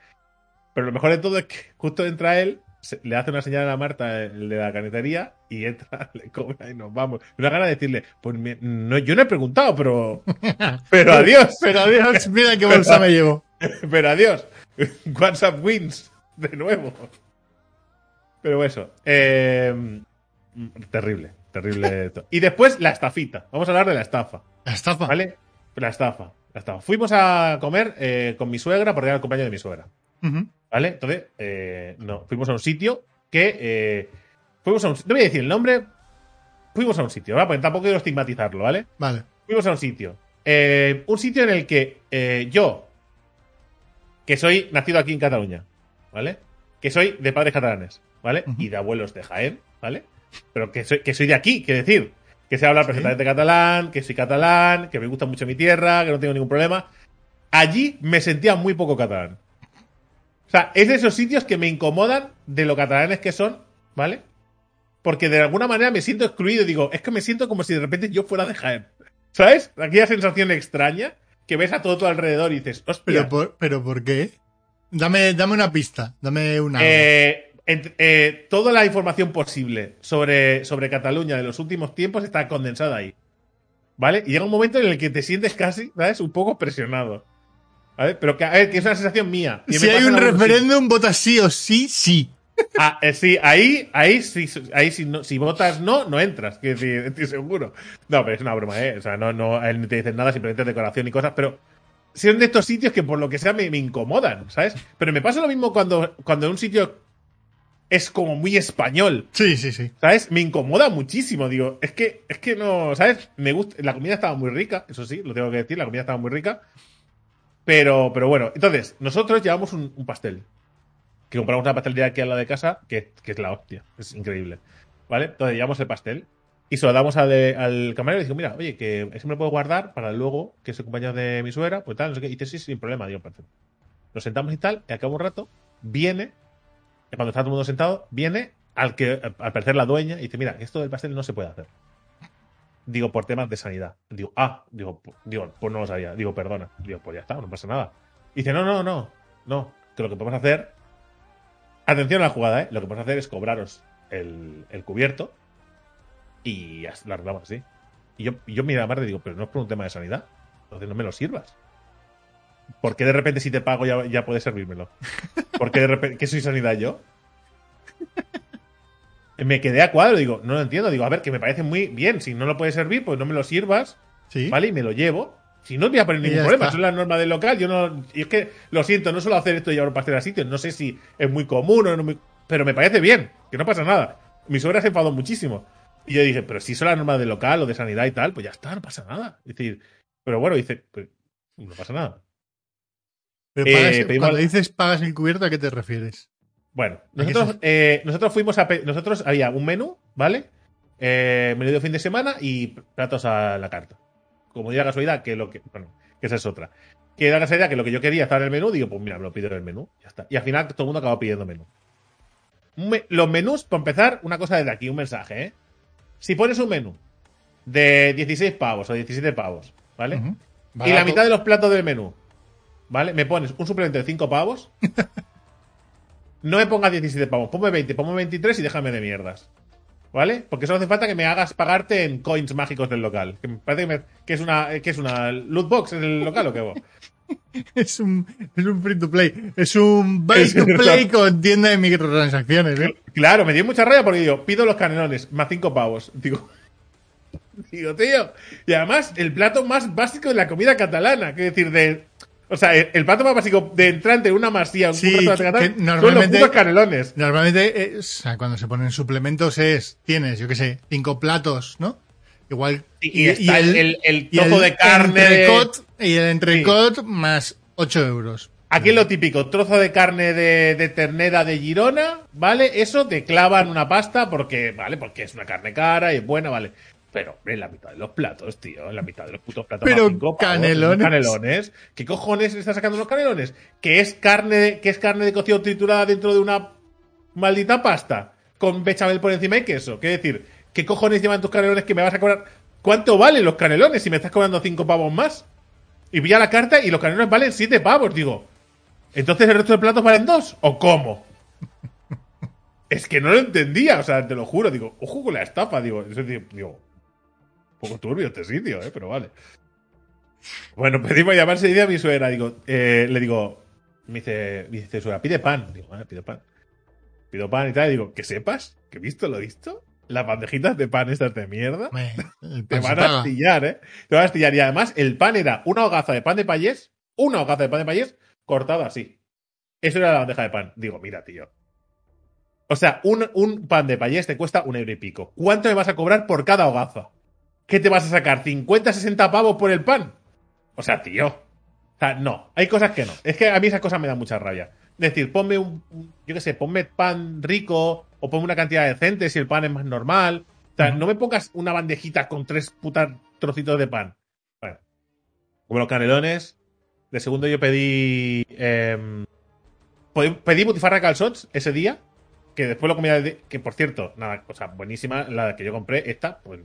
Pero lo mejor de todo es que justo entra él, se- le hace una señal a Marta, el de la carnicería, y entra, le cobra y nos vamos. Una gana de decirle, pues me- no, yo no he preguntado, pero, pero adiós. Pero Dios, mira qué bolsa me llevo. Pero adiós. WhatsApp wins. De nuevo. Pero eso. eh, terrible. Terrible. esto. Y después la estafita. Vamos a hablar de la estafa. La estafa. ¿Vale? La estafa. La estafa. Fuimos a comer eh, con mi suegra porque era el cumpleaños de mi suegra. ¿Vale? Entonces, eh, no, fuimos a un sitio que. eh, fuimos a un. No voy a decir el nombre. Fuimos a un sitio, ¿vale? Porque tampoco quiero estigmatizarlo, ¿vale? Vale. Fuimos a un sitio eh, un sitio en el que eh, yo, que soy nacido aquí en Cataluña, ¿vale? Que soy de padres catalanes, ¿vale? Y de abuelos de Jaén, ¿vale? Pero que soy, que soy de aquí, que decir, que sé hablar Sí. perfectamente catalán, que soy catalán, que me gusta mucho mi tierra, que no tengo ningún problema. Allí me sentía muy poco catalán. O sea, es de esos sitios que me incomodan de lo catalanes que son, ¿vale? Porque de alguna manera me siento excluido. Digo, es que me siento como si de repente yo fuera de Jaén. ¿Sabes? Aquella sensación extraña que ves a todo tu alrededor y dices, hostia. Pero por, pero ¿por qué? Dame, dame una pista, dame una. Eh, eh, toda la información posible sobre, sobre Cataluña de los últimos tiempos está condensada ahí. ¿Vale? Y llega un momento en el que te sientes casi, ¿sabes? Un poco presionado. ¿Vale? Pero que, a ver, que es una sensación mía. Si hay un referéndum, votas sí o sí, sí. Ah, eh, sí, ahí, ahí, sí, ahí si, no, si votas no, no entras, quiero decir, estoy seguro. No, pero es una broma, ¿eh? O sea, no, no, a él no te dicen nada, simplemente decoración y cosas, pero son de estos sitios que por lo que sea me, me incomodan, ¿sabes? Pero me pasa lo mismo cuando, cuando un sitio es como muy español, Sí, sí, sí. ¿sabes? Me incomoda muchísimo, digo, es que, es que no, ¿sabes? Me gusta, la comida estaba muy rica, eso sí, lo tengo que decir, la comida estaba muy rica. Pero, pero bueno, entonces, nosotros llevamos un, pastel. Que compramos una pastelería aquí al lado de casa, que, que es la hostia, es increíble. ¿Vale? Entonces llevamos el pastel y se lo damos al, camarero y le digo, mira, oye, que ese me lo puedo guardar para luego, que es el compañero de mi suegra, pues tal, no sé qué. Y dice, sí, sin problema, digo, perfecto. Nos sentamos y tal, y al cabo un rato, viene, cuando está todo el mundo sentado, viene al que, al parecer la dueña, y dice, mira, esto del pastel no se puede hacer. Digo, por temas de sanidad. Digo, ah, digo, digo, pues no lo sabía. Digo, perdona. Digo, pues ya está, no pasa nada. Y dice, no, no, no, no, que lo que podemos hacer. Atención a la jugada, ¿eh? Lo que podemos hacer es cobraros el, el cubierto y lo arreglamos así. Y yo, yo mira a Marta y digo, pero no es por un tema de sanidad. Entonces no me lo sirvas. ¿Por qué de repente si te pago ya, ya puedes servírmelo? ¿Por qué de repente, ¿qué soy sanidad yo? Me quedé a cuadro, digo, no lo entiendo. Digo, a ver, que me parece muy bien. Si no lo puedes servir, pues no me lo sirvas, Sí. ¿vale? Y me lo llevo. Si no voy a poner Y ningún problema, eso es la norma del local. Yo no. Y es que lo siento, no suelo hacer esto de llevar un pastel a sitios. No sé si es muy común o no muy. Pero me parece bien, que no pasa nada. Mi suegra se enfadó muchísimo. Y yo dije, pero si eso es la norma del local o de sanidad y tal, pues ya está, no pasa nada. Es decir, pero bueno, dice, pues, no pasa nada. Pero Eh, pedimos- cuando dices pagas el cubierto, ¿a qué te refieres? Bueno, ¿A qué nosotros, eh, nosotros fuimos a. Nosotros había un menú, ¿vale? Eh, menú de fin de semana y platos a la carta. Como diga casualidad, que lo que. Bueno, que esa es otra. Que da casualidad que lo que yo quería estaba en el menú, digo, pues mira, me lo pido en el menú. Ya está. Y al final todo el mundo acabó pidiendo menú. Me- los menús, para empezar, una cosa desde aquí, un mensaje, ¿eh? Si pones un menú de 16 pavos o 17 pavos, ¿vale? Y la mitad de los platos del menú, ¿vale? Me pones un suplemento de 5 pavos. no me pongas 17 pavos, ponme 20, ponme 23 y déjame de mierdas. ¿Vale? Porque solo hace falta que me hagas pagarte en coins mágicos del local. Que me parece que, me- que es una que es una loot box en el local o qué vos. Es un, es un free to play. Es un buy to play con tienda de microtransacciones, ¿eh? Claro, me dio mucha rabia porque digo, pido los canelones, más 5 pavos. Digo, digo, tío. Y además, el plato más básico de la comida catalana. Que decir, de. O sea, el, el plato más básico de entrante en una masía, un Sí, catalán, que son los normalmente- canelones. Normalmente, eh, o sea, cuando se ponen suplementos es, tienes, yo qué sé, cinco platos, ¿no? Igual. Y, el, el- el y trozo de carne. de- entrecot, Y el entrecot más 8 euros. Aquí es lo típico, trozo de carne de, de ternera de Girona, ¿vale? Eso te clavan una pasta porque, ¿vale? Porque es una carne cara y es buena, ¿vale? Pero en la mitad de los platos, tío, en la mitad de los putos platos. Pero pavos, canelones. canelones. ¿Qué cojones están sacando los canelones? ¿Que es carne de, que es carne de cocido triturada dentro de una maldita pasta? Con bechamel por encima y queso. ¿Qué decir? ¿Qué cojones llevan tus canelones que me vas a cobrar? ¿Cuánto valen los canelones si me estás cobrando cinco pavos más? Y pilla la carta y los canelones valen siete pavos, digo. ¿Entonces el resto de platos valen dos? ¿O cómo? Es que no lo entendía, o sea, te lo juro, digo, ojo con la estafa, digo, es decir, digo, poco turbio este sitio, eh, pero vale. Bueno, pedimos llamarse día a mi suegra, digo, eh, le digo, me dice, me dice suegra, pide pan, digo, vale, pido pan. Pido pan y tal, y digo, que sepas, que visto lo visto, las bandejitas de pan estas de mierda, el te van a astillar, ¿eh? Te van a astillar. Y además, el pan era una hogaza de pan de payés, una hogaza de pan de payés cortada así. Eso era la bandeja de pan. Digo, mira, tío. O sea, un, un pan de payés te cuesta un euro y pico. ¿Cuánto me vas a cobrar por cada hogaza? ¿Qué te vas a sacar? ¿50, 60 pavos por el pan? O sea, tío. O sea, no. Hay cosas que no. Es que a mí esas cosas me dan mucha rabia. Es decir, ponme un, yo qué sé, ponme pan rico o ponme una cantidad decente si el pan es más normal. O sea, no me pongas una bandejita con tres putas trocitos de pan. Bueno, como los canelones. De segundo yo pedí... em, pedí- butifarra calzots ese día. Que después lo comí... Que por cierto, nada, cosa buenísima. La que yo compré, esta, pues...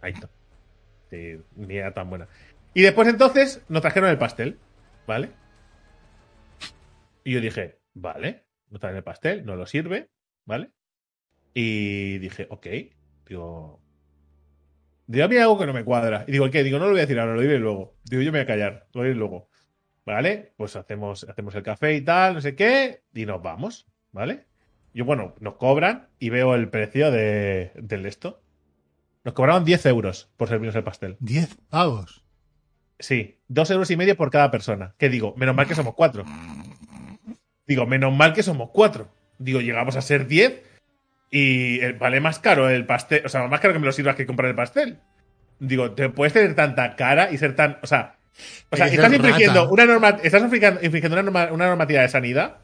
Ahí está. Ni era tan buena. Y después entonces nos trajeron el pastel. ¿Vale? Y yo dije, vale, nos traen el pastel, no lo sirve, ¿vale? Y dije, ok. Digo, digo, a mí hay algo que no me cuadra. Y digo, ¿qué? Digo, no lo voy a decir ahora, lo diré luego. Digo, yo me voy a callar, lo diré luego. ¿Vale? Pues hacemos, hacemos el café y tal, no sé qué, y nos vamos, ¿vale? Yo, bueno, nos cobran y veo el precio de, del esto. Nos cobraron 10 euros por servirnos el pastel. 10 pavos. Sí, dos euros y medio por cada persona. ¿Qué digo? Menos mal que somos cuatro. Digo, menos mal que somos cuatro. Digo, llegamos a ser diez y eh, vale más caro el pastel. O sea, más caro que me lo sirvas que comprar el pastel. Digo, te puedes tener tanta cara y ser tan. O sea, o sea Hay que estás infringiendo una, norma, estás infringiendo, infringiendo una, norma- una normativa de sanidad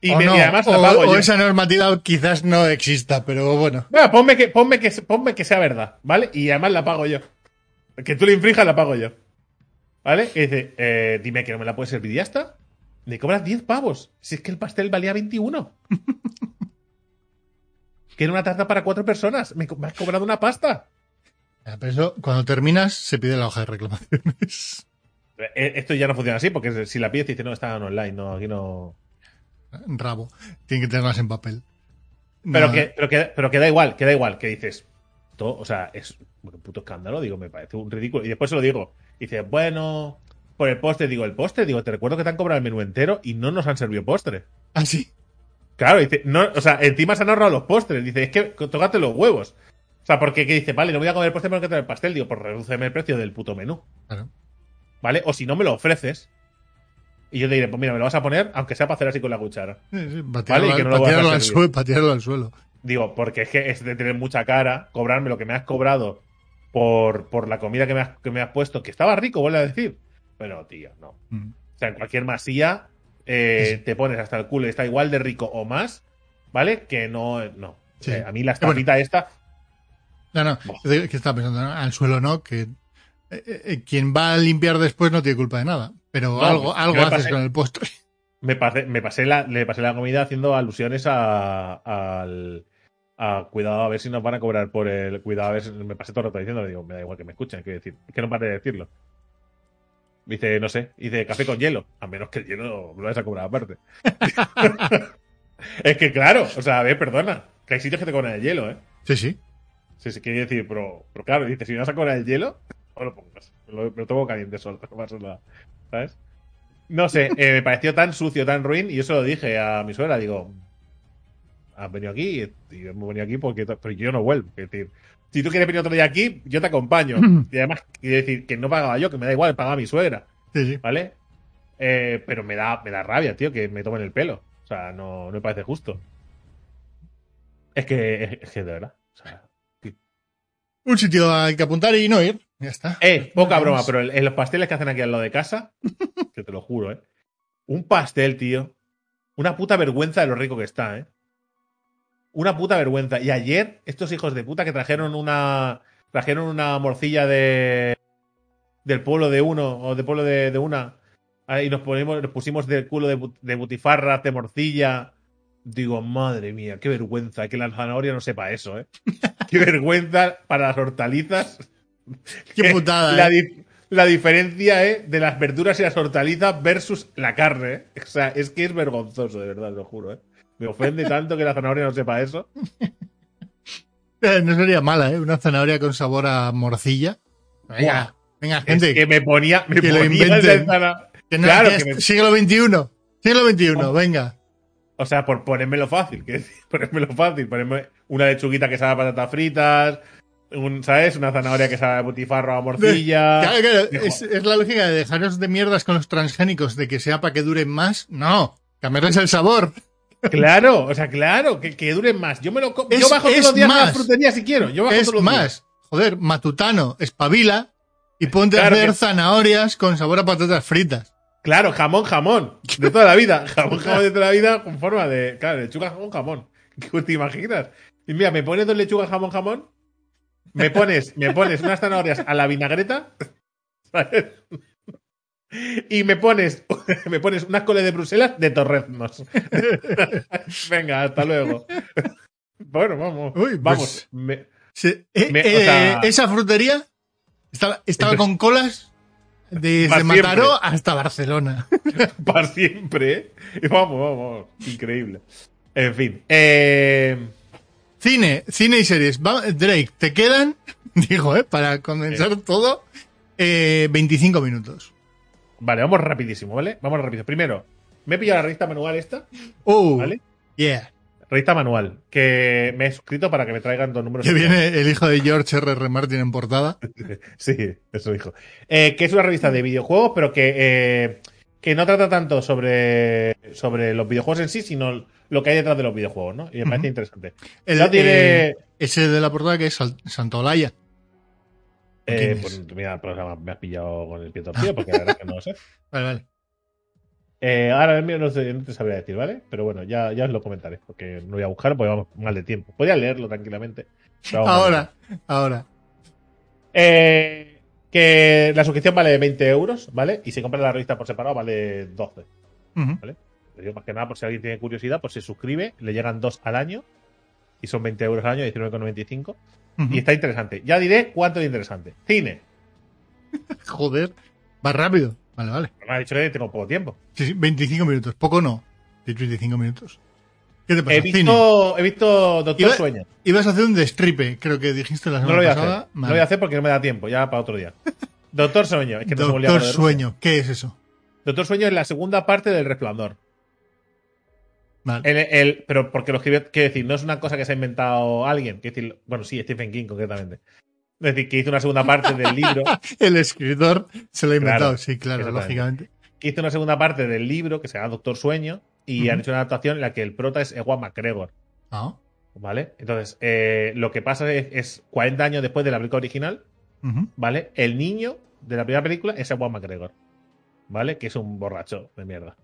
y, o me- no, y además la o- pago o yo. esa normativa quizás no exista, pero bueno. Bueno, ponme que, ponme, que, ponme que sea verdad, ¿vale? Y además la pago yo. Que tú le infrijas, la pago yo. ¿Vale? Y dice, eh, dime que no me la puedes servir y ya está. Me cobras 10 pavos. Si es que el pastel valía 21. que era una tarta para cuatro personas. Me, has cobrado una pasta. Pero eso, cuando terminas, se pide la hoja de reclamaciones. Eh, Esto ya no funciona así, porque si la pides te dice, no, está online, no, aquí no. Rabo. Tienen que tenerlas en papel. Pero, No, que, pero, que, pero que da igual, que da igual, que dices, o sea, es un puto escándalo, digo, me parece un ridículo. Y después se lo digo, dice, bueno, por el postre, digo, el postre, digo, te recuerdo que te han cobrado el menú entero y no nos han servido postre. Ah, sí. Claro, dice, no, o sea, encima se han ahorrado los postres, dice, es que tócate los huevos. O sea, porque que dice, vale, no voy a comer el postre, pero que traer el pastel, digo, pues redúceme el precio del puto menú, Claro. ¿vale? O si no me lo ofreces. Y yo te diré, pues mira, me lo vas a poner, aunque sea para hacer así con la cuchara. Sí, sí, para tirarlo, Vale, y que no lo para voy a tirarlo hacer al suelo, para tirarlo al suelo. Digo, porque es que es de tener mucha cara cobrarme lo que me has cobrado por, por la comida que me, has, que me has puesto, que estaba rico, vuelve a decir. Pero, tío, no. Mm. O sea, en cualquier masía eh, Sí. te pones hasta el culo y está igual de rico o más, ¿vale? Que no. no. Sí. Eh, a mí la Bueno. estafita esta. No, no, es que estaba pensando, ¿no? al suelo no, que eh, eh, quien va a limpiar después no tiene culpa de nada. Pero No, algo, algo haces pasé- con el postre. Me pasé, me pasé la, le pasé la comida haciendo alusiones a, al. A cuidado a ver si nos van a cobrar por el. Cuidado a ver si. Me pasé todo el rato diciendo, digo, me da igual que me escuchen, quiero decir. Es que no pare de decirlo. Dice, no sé, dice café con hielo. A menos que el hielo lo vayas a cobrar aparte. es que claro, o sea, a ver, perdona. Que hay sitios que te cobran el hielo, ¿eh? Sí, sí. Sí, sí, quiere decir, pero, pero claro, dice, si me vas a cobrar el hielo, no lo pongas. Me lo, lo tomo caliente solo, no pasa nada. ¿Sabes? No sé, eh, me pareció tan sucio, tan ruin, y yo se lo dije a mi suegra, digo, has venido aquí, y hemos venido aquí porque pero yo no vuelvo. Es decir, si tú quieres venir otro día aquí, yo te acompaño. Y además, quiere decir que no pagaba yo, que me da igual, pagaba mi suegra, Sí, sí. ¿vale? Eh, pero me da, me da rabia, tío, que me tomen el pelo. O sea, no, no me parece justo. Es que, es que de verdad. O sea, Un sitio al que apuntar y no ir. Ya está. Eh, poca broma, pero en los pasteles que hacen aquí al lado de casa, que te lo juro, ¿eh? Un pastel, tío. Una puta vergüenza de lo rico que está, ¿eh? Una puta vergüenza. Y ayer, estos hijos de puta que trajeron una. Trajeron una morcilla de. del pueblo de uno, o del pueblo de, de una. Y nos, ponemos, nos pusimos del culo de, de butifarra, de morcilla. Digo, madre mía, qué vergüenza que la zanahoria no sepa eso, ¿eh? qué vergüenza para las hortalizas Qué putada, la, ¿eh? di- la diferencia ¿eh? de las verduras y las hortalizas versus la carne. ¿eh? O sea, es que es vergonzoso, de verdad, lo juro. ¿eh? Me ofende tanto que la zanahoria no sepa eso. No sería mala, ¿eh? Una zanahoria con sabor a morcilla. Venga, venga, gente. es que me ponía, me que lo inventen. que no, claro, que que es me- Siglo XXI. Siglo XXI, Oh. venga. O sea, por ponérmelo fácil, que ponérmelo fácil, ponerme una lechuguita que sabe a patatas fritas, un, ¿sabes? Una zanahoria que sabe a butifarro a morcilla. Claro, claro, es, es la lógica de dejaros de mierdas con los transgénicos, de que sea para que duren más. No, cambiarles el sabor. Claro, o sea, claro, que, que duren más. Yo me lo Es- yo bajo todos los días a la más. frutería si quiero. Yo bajo Es todos los días. más, joder, Matutano, espabila, Y ponte Claro a hacer que- zanahorias con sabor a patatas fritas. Claro, jamón, jamón. De toda la vida. Jamón, jamón de toda la vida con forma de. Claro, lechuga, jamón, jamón. ¿Qué te imaginas? Y mira, me pones dos lechugas, jamón, jamón. Me pones, me pones unas zanahorias a la vinagreta. ¿sabes? Y me pones, me pones unas coles de Bruselas de torreznos. Venga, hasta luego. Bueno, vamos. Uy, pues- vamos. Me- Se- eh, Me- o eh, esa frutería estaba, estaba Entonces- con colas desde Pa' Mataró siempre. hasta Barcelona. para siempre. ¿eh? Vamos, vamos, vamos. Increíble. En fin. Eh, Cine, cine y series. Va- Drake, te quedan, digo, ¿eh? para condensar todo, eh, 25 minutos. vale, vamos rapidísimo, ¿vale? Vamos rápido. Primero, me he pillado la revista manual esta, Oh, ¿vale? yeah. Revista manual, que me he suscrito para que me traigan dos números. Que viene el hijo de George R. R. Martin en portada. Sí, eso dijo. Eh, que es una revista de videojuegos, pero que, eh, que no trata tanto sobre, sobre los videojuegos en sí, sino lo que hay detrás de los videojuegos, ¿no? Y me parece interesante. El, Ya tiene- eh, ese de la portada que es Sal- Santolaya. Eh, pues mira, pues, me has pillado con el pie torcido, porque la verdad es que no lo sé. Vale, vale. Eh, ahora mismo no, sé- no te sabría decir, ¿vale? Pero bueno, ya, ya os lo comentaré, porque no voy a buscar porque vamos mal de tiempo. Podría leerlo tranquilamente. Ahora, ahora. Eh, que la suscripción vale 20 euros, ¿vale? Y si compras la revista por separado vale 12. Ujú. Te digo más que nada por si alguien tiene curiosidad, pues se suscribe, le llegan dos al año y son 20 euros al año, 19,95. Ujú. Y está interesante. Ya diré cuánto es interesante. Cine. Joder, va rápido. Vale, vale. Me ha dicho que tengo poco tiempo. Sí, sí, 25 minutos. Poco no. De hecho, 25 minutos. ¿Qué te pasa? He Cine. visto, he visto Doctor Iba- Sueño. Ibas a hacer un destripe, creo que dijiste la No semana lo voy a hacer. No Vale. lo voy a hacer porque no me da tiempo, ya para otro día. Doctor Sueño. Es que liado Doctor Sueño, ¿qué es eso? Doctor Sueño es la segunda parte del Resplandor. Vale. El, el- pero porque lo escribió, quiero decir, no es una cosa que se ha inventado alguien. Quiero decir, bueno, sí, Stephen King concretamente. Es decir, que hizo una segunda parte del libro. El escritor se lo ha inventado, Claro, sí, claro, lógicamente. que hizo una segunda parte del libro que se llama Doctor Sueño y han hecho una adaptación en la que el prota es Ewan McGregor. Ah, ¿Vale? Entonces, eh, lo que pasa es, es 40 años después de la película original. ¿vale? El niño de la primera película es Ewan McGregor. ¿Vale? Que es un borracho de mierda.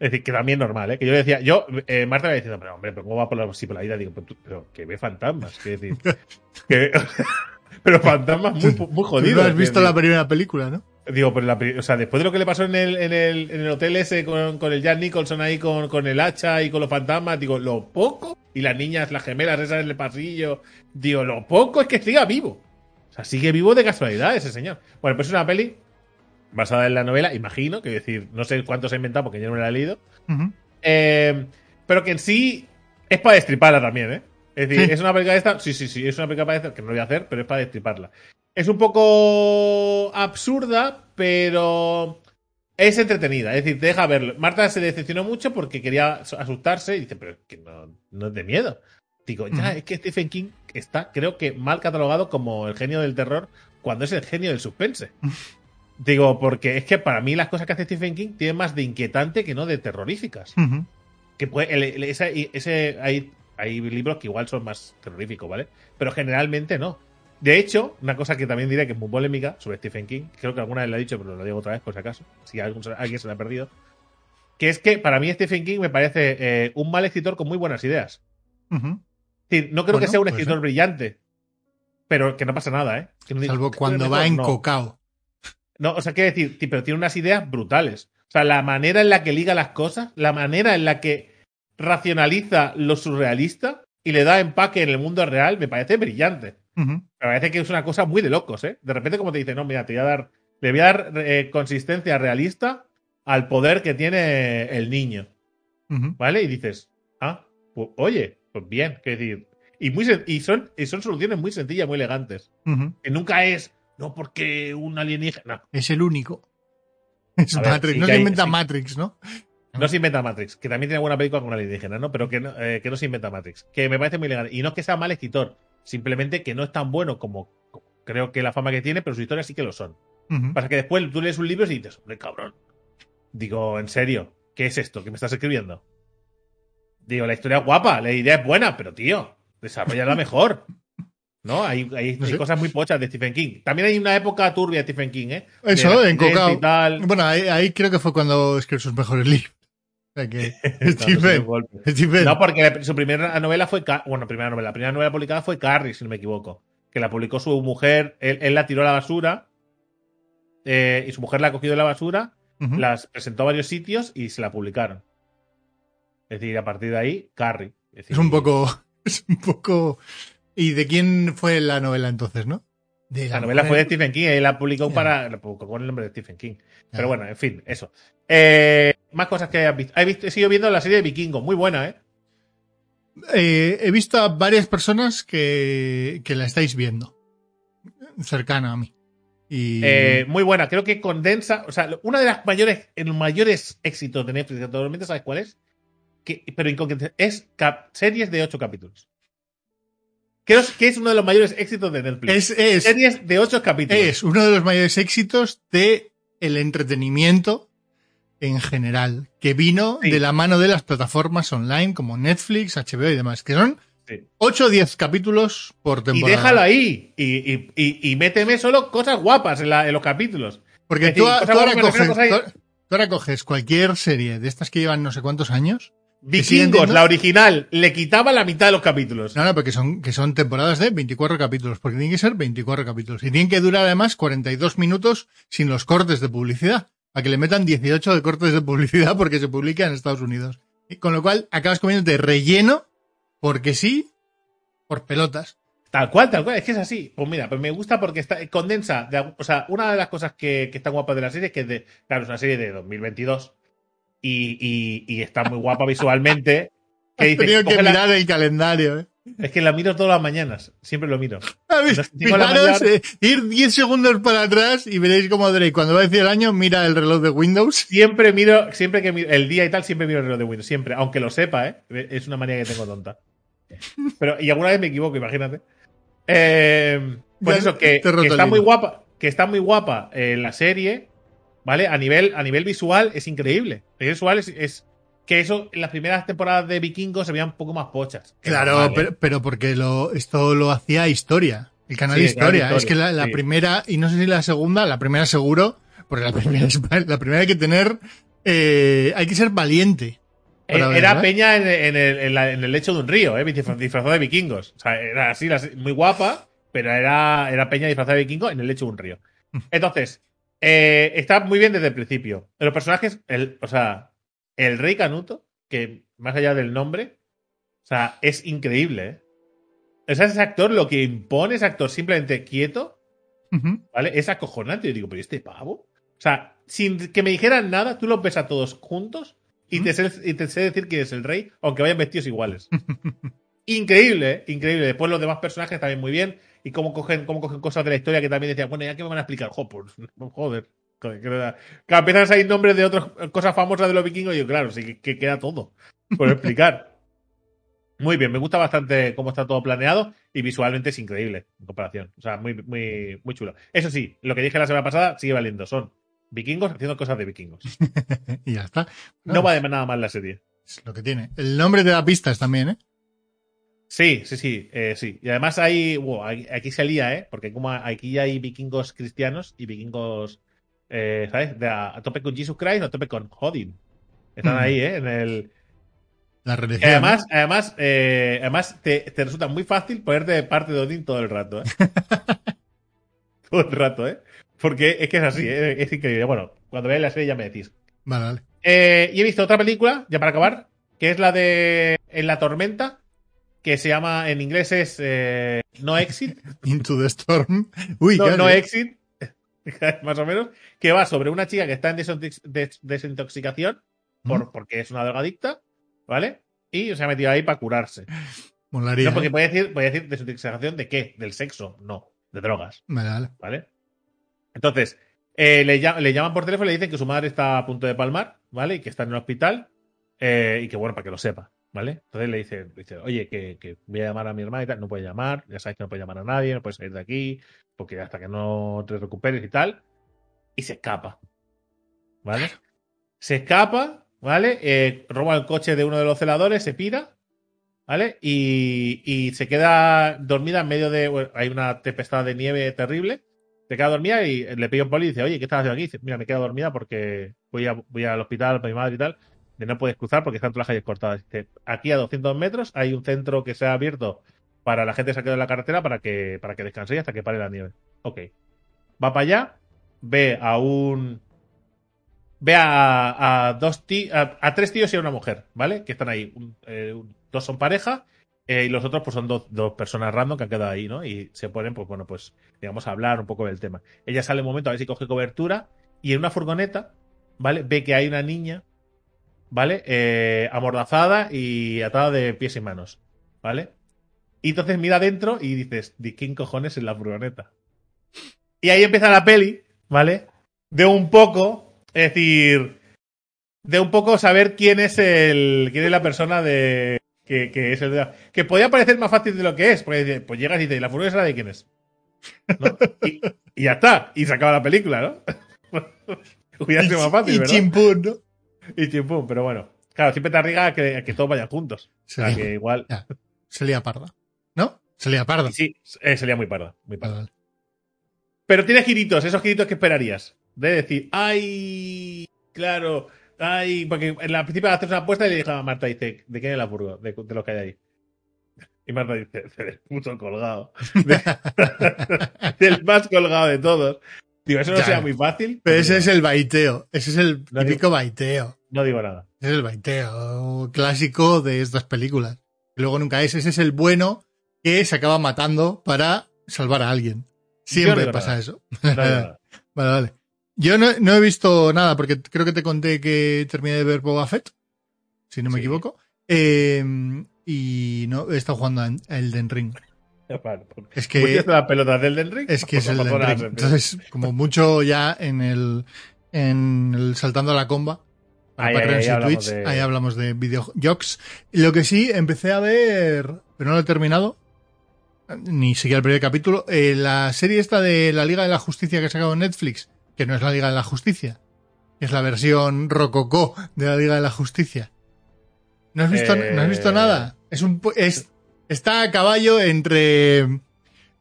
Es decir, que también normal, ¿eh? Que yo le decía, yo, eh, Marta me diciendo, pero hombre, pero ¿cómo va por la, por la vida? Digo, pero, tú- pero que ve fantasmas, quiero decir. que- pero fantasmas muy, muy Tú jodidos. no has visto la primera película, ¿no? Digo, pero la, o sea, después de lo que le pasó en el, en el, en el hotel ese con, con el Jack Nicholson ahí con, con el hacha y con los fantasmas, digo, lo poco, y las niñas, las gemelas esas en el pasillo, digo, lo poco es que siga vivo. O sea, sigue vivo de casualidad ese señor. Bueno, pues es una peli basada en la novela, imagino, que decir, no sé cuánto se ha inventado porque yo no me la he leído, eh, pero que en sí es para destriparla también, ¿eh? Es decir, Sí. es una película de esta. Sí, sí, sí, es una película para esta, que no lo voy a hacer, pero es para destriparla. Es un poco absurda, pero es entretenida. Es decir, te deja verlo. Marta se decepcionó mucho porque quería asustarse y dice, pero es que no, no es de miedo. Digo, ya, es que Stephen King está, creo que, mal catalogado como el genio del terror cuando es el genio del suspense. Digo, porque es que para mí las cosas que hace Stephen King tienen más de inquietante que no de terroríficas. Que puede, el- el- ese, ese- hay, hay libros que igual son más terroríficos, ¿vale? Pero generalmente no. De hecho, una cosa que también diré que es muy polémica sobre Stephen King, creo que alguna vez lo he dicho, pero lo digo otra vez por si acaso, si algún- alguien se lo ha perdido, que es que para mí Stephen King me parece eh, un mal escritor con muy buenas ideas. Decir, no creo que sea un escritor brillante, pero que no pasa nada, ¿eh? Que no Salvo "Creo cuando va mejor en no". cocao. No, o sea, quiere decir, pero tiene unas ideas brutales. O sea, la manera en la que liga las cosas, la manera en la que racionaliza lo surrealista y le da empaque en el mundo real, me parece brillante. Me parece que es una cosa muy de locos, ¿eh? De repente, como te dice, no, mira, te voy a dar, le voy a dar eh, consistencia realista al poder que tiene el niño. ¿vale? Y dices, ah, pues, oye, pues bien, quiero decir. Y, muy, y, son, y son soluciones muy sencillas, muy elegantes. Que nunca es, no porque un alienígena. Es el único. Es ver, Matrix. sí no se hay- inventa sí. Matrix, ¿no? No se inventa Matrix, que también tiene buena película con alienígenas, ¿no? Pero que no, eh, que no se inventa Matrix. Que me parece muy legal. Y no es que sea mal escritor, simplemente que no es tan bueno como, como creo que la fama que tiene, pero sus historias sí que lo son. Pasa que después tú lees un libro y dices, hombre, cabrón. Digo, en serio, ¿qué es esto que me estás escribiendo? Digo, la historia es guapa, la idea es buena, pero tío, desarrollala mejor. ¿No? Hay, hay, No hay sé. cosas muy pochas de Stephen King. También hay una época turbia de Stephen King, ¿eh? De Eso, la en Cocao. Bueno, ahí, ahí creo que fue cuando escribió sus mejores libros. O sea que. Stephen. no, golpe. Stephen. No, porque su primera novela fue. Bueno, primera novela. La primera novela publicada fue Carrie, si no me equivoco. Que la publicó su mujer. Él, él la tiró a la basura. eh, y su mujer la ha cogido de la basura. Las presentó a varios sitios y se la publicaron. Es decir, a partir de ahí, Carrie. decir, Es un poco. Es un poco. ¿Y de quién fue la novela entonces, no? De La novela fue de Stephen King. Él la publicó, para, la publicó con el nombre de Stephen King. Pero bueno, en fin, eso. Eh, más cosas que hayas visto. He, visto, he seguido viendo la serie de Vikingos. Muy buena, ¿eh? Eh, he visto a varias personas que, que la estáis viendo. Cercana a mí. Y. Eh, muy buena, creo que condensa, o sea, una de las mayores, los mayores éxitos de Netflix actualmente, ¿sabes cuál es? Que, pero es cap- series de ocho capítulos. Creo que es uno de los mayores éxitos de Netflix. es, es, series de ocho capítulos. es uno de los mayores éxitos de el entretenimiento en general, que vino Sí. de la mano de las plataformas online como Netflix, HBO y demás, que son Sí. 8 o 10 capítulos por Y temporada. déjalo ahí. Y, y, y, y méteme solo cosas guapas en, la- en los capítulos. Porque ahora coges, tú ahora coges cualquier serie de estas que llevan no sé cuántos años. Vikingos, la original, le quitaba la mitad de los capítulos. No, no, porque son, que son temporadas de 24 capítulos, porque tienen que ser 24 capítulos. Y tienen que durar además 42 minutos sin los cortes de publicidad. Para que le metan 18 de cortes de publicidad porque se publica en Estados Unidos. Y con lo cual acabas comiéndote relleno, porque sí, por pelotas. Tal cual, tal cual, es que es así. Pues mira, pues me gusta porque está, condensa, de o sea, una de las cosas que, que están guapas de la serie es que de, claro, es una serie de 2022 y, y, y está muy guapa visualmente. Que dice, tenido que mirar el calendario, ¿eh? es que la miro todas las mañanas, siempre lo miro. A ver, No, tengo la fijaros, eh, ir 10 segundos para atrás y veréis cómo Drake, cuando va a decir el año, mira el reloj de Windows. Siempre miro, siempre que miro, el día y tal, siempre miro el reloj de Windows, siempre, aunque lo sepa, ¿eh? Es una manía que tengo tonta. Pero, y alguna vez me equivoco, imagínate. Eh, pues Ya eso, que, está muy guapa, que está muy guapa eh, la serie, ¿vale? A nivel, a nivel visual es increíble. A nivel visual es, es que eso en las primeras temporadas de Vikingos se veían un poco más pochas. Claro, ¿eh? pero, pero porque lo, esto lo hacía Historia. El canal Sí, de Historia. Es que la, la sí. primera, y no sé si la segunda, la primera seguro, porque la primera, es- la primera hay que tener, eh, hay que ser valiente. Eh, Era verla. Peña en, en el, en la- en el lecho de un río, ¿eh? disfra- disfrazada de vikingos. O sea, era así, muy guapa, pero era, era Peña disfrazada de vikingo en el lecho de un río. Entonces, eh, está muy bien desde el principio. Los personajes, el, o sea, el rey Canuto, que más allá del nombre, o sea, es increíble, ¿eh? O sea, ese actor lo que impone, ese actor simplemente quieto. ¿vale? Es acojonante. Yo digo, pero ¿y este pavo? O sea, sin que me dijeran nada, tú los ves a todos juntos y, te, sé, y te sé decir que es el rey, aunque vayan vestidos iguales. increíble, ¿eh? increíble. Después los demás personajes también muy bien. Y cómo cogen, cómo cogen cosas de la historia que también decían, bueno, ya que me van a explicar, Jo, pues, joder. Joder, que empiezan a salir nombres de otras cosas famosas de los vikingos y yo, claro, sí que, que queda todo por explicar. Muy bien, me gusta bastante cómo está todo planeado y visualmente es increíble en comparación. O sea, muy, muy, muy chulo. Eso sí, lo que dije la semana pasada sigue valiendo. Son vikingos haciendo cosas de vikingos. y ya está. No va de nada mal la serie. Es lo que tiene. El nombre te da pistas también, ¿eh? Sí, sí, sí, eh, sí. Y además hay, wow, aquí se lía, ¿eh? Porque como aquí hay vikingos cristianos y vikingos, eh, ¿sabes? De a, a tope con Jesus Christ a tope con Odin. Están Mm. ahí, ¿eh? En el, La religión. además, además, eh, además te, te resulta muy fácil ponerte de parte de Odín todo el rato, ¿eh? todo el rato, ¿eh? Porque es que es así, ¿eh? es increíble. Bueno, cuando veáis la serie ya me decís. Vale, vale. Eh, y he visto otra película, ya para acabar, que es la de En la tormenta, que se llama, en inglés es eh, No Exit, Into the Storm. Uy, no, Exit, más o menos, que va sobre una chica que está en desintox- des- desintoxicación, por, Mm. porque es una drogadicta, ¿vale? Y se ha metido ahí para curarse. Molaría. No, porque ¿eh? puede decir, puede decir desintoxicación de qué? Del sexo, no, de drogas, Vale, vale. ¿vale? Entonces, eh, le, le llaman por teléfono y le dicen que su madre está a punto de palmar, ¿vale? Y que está en el hospital, eh, y que bueno, para que lo sepa, ¿vale? Entonces le dice, dice oye, que, que voy a llamar a mi hermana y tal, no puede llamar, ya sabes que no puede llamar a nadie, no puedes salir de aquí, porque hasta que no te recuperes y tal, y se escapa, ¿vale? Se escapa, ¿vale? Eh, roba el coche de uno de los celadores, se pira, ¿vale? Y, y se queda dormida en medio de. hay una tempestad de nieve terrible. Se queda dormida y le pide un poli y dice, oye, ¿qué estás haciendo aquí? Dice, mira, me quedo dormida porque voy, a, voy al hospital para mi madre y tal. De no puedes cruzar porque están todas las calles cortadas. Aquí a 200 metros hay un centro que se ha abierto para la gente que se ha quedado en la carretera para que, para que descanse hasta que pare la nieve. Ok. Va para allá, ve a un. Ve a, a dos tí- a, tres tíos y a una mujer, ¿vale? Que están ahí. Eh, dos son pareja eh, y los otros pues son dos, dos personas random que han quedado ahí, ¿no? Y se ponen, pues bueno, pues digamos a hablar un poco del tema. Ella sale un momento a ver si coge cobertura y en una furgoneta, ¿vale? Ve que hay una niña, ¿vale? Eh, amordazada y atada de pies y manos, ¿vale? Y entonces mira adentro y dices, ¿de quién cojones es la furgoneta? Y ahí empieza la peli, ¿vale? De un poco, es decir, de un poco saber quién es el, quién es la persona de, que, que es el de la- que podía parecer más fácil de lo que es, porque dice, pues llegas y dices, ¿y la furgoneta de quién es? ¿No? Y, y ya está, y se acaba la película, ¿no? Hubiera sido más fácil, y ¿verdad? chimpún, ¿no? Y chimpum, pero bueno. Claro, siempre te arriesga a que, que todos vayan juntos. O sea, Sería, que igual. sería parda. ¿No? Sería parda. Sí, eh, sería muy parda. Muy parda. vale. Pero tiene giritos, esos giritos que esperarías. De decir, ay, claro, ay, porque en la principio haces una apuesta y le dije a Marta, dice, ¿de quién es la furgo? De, de lo que hay ahí. Y Marta dice, del puto colgado. De- del más colgado de todos. Digo, eso no Ya. sea muy fácil. Pero ese es el baiteo. Ese es el No típico baiteo. No digo nada. Ese es el baiteo clásico de estas películas. Que luego nunca es. Ese es el bueno que se acaba matando para salvar a alguien. No Siempre pasa nada. eso. No. Vale, vale. Yo no, no he visto nada porque creo que te conté que terminé de ver Boba Fett, si no me Sí. equivoco. Eh, y no he estado jugando a Elden Ring. Pues- Es ¿Pues que, la pelota del Den Ring? es que es el Elden Ring. Entonces, como mucho ya en el, en el saltando a la comba. Ahí, hablamos Twitch, de- ahí hablamos de videojuegos. Lo que sí, empecé a ver, pero no lo he terminado, ni siquiera el primer capítulo, eh, la serie esta de la Liga de la Justicia que ha sacado Netflix, que no es la Liga de la Justicia, es la versión rococó de la Liga de la Justicia. ¿No has visto, Eh, ¿no has visto nada? Es un, es, está a caballo entre,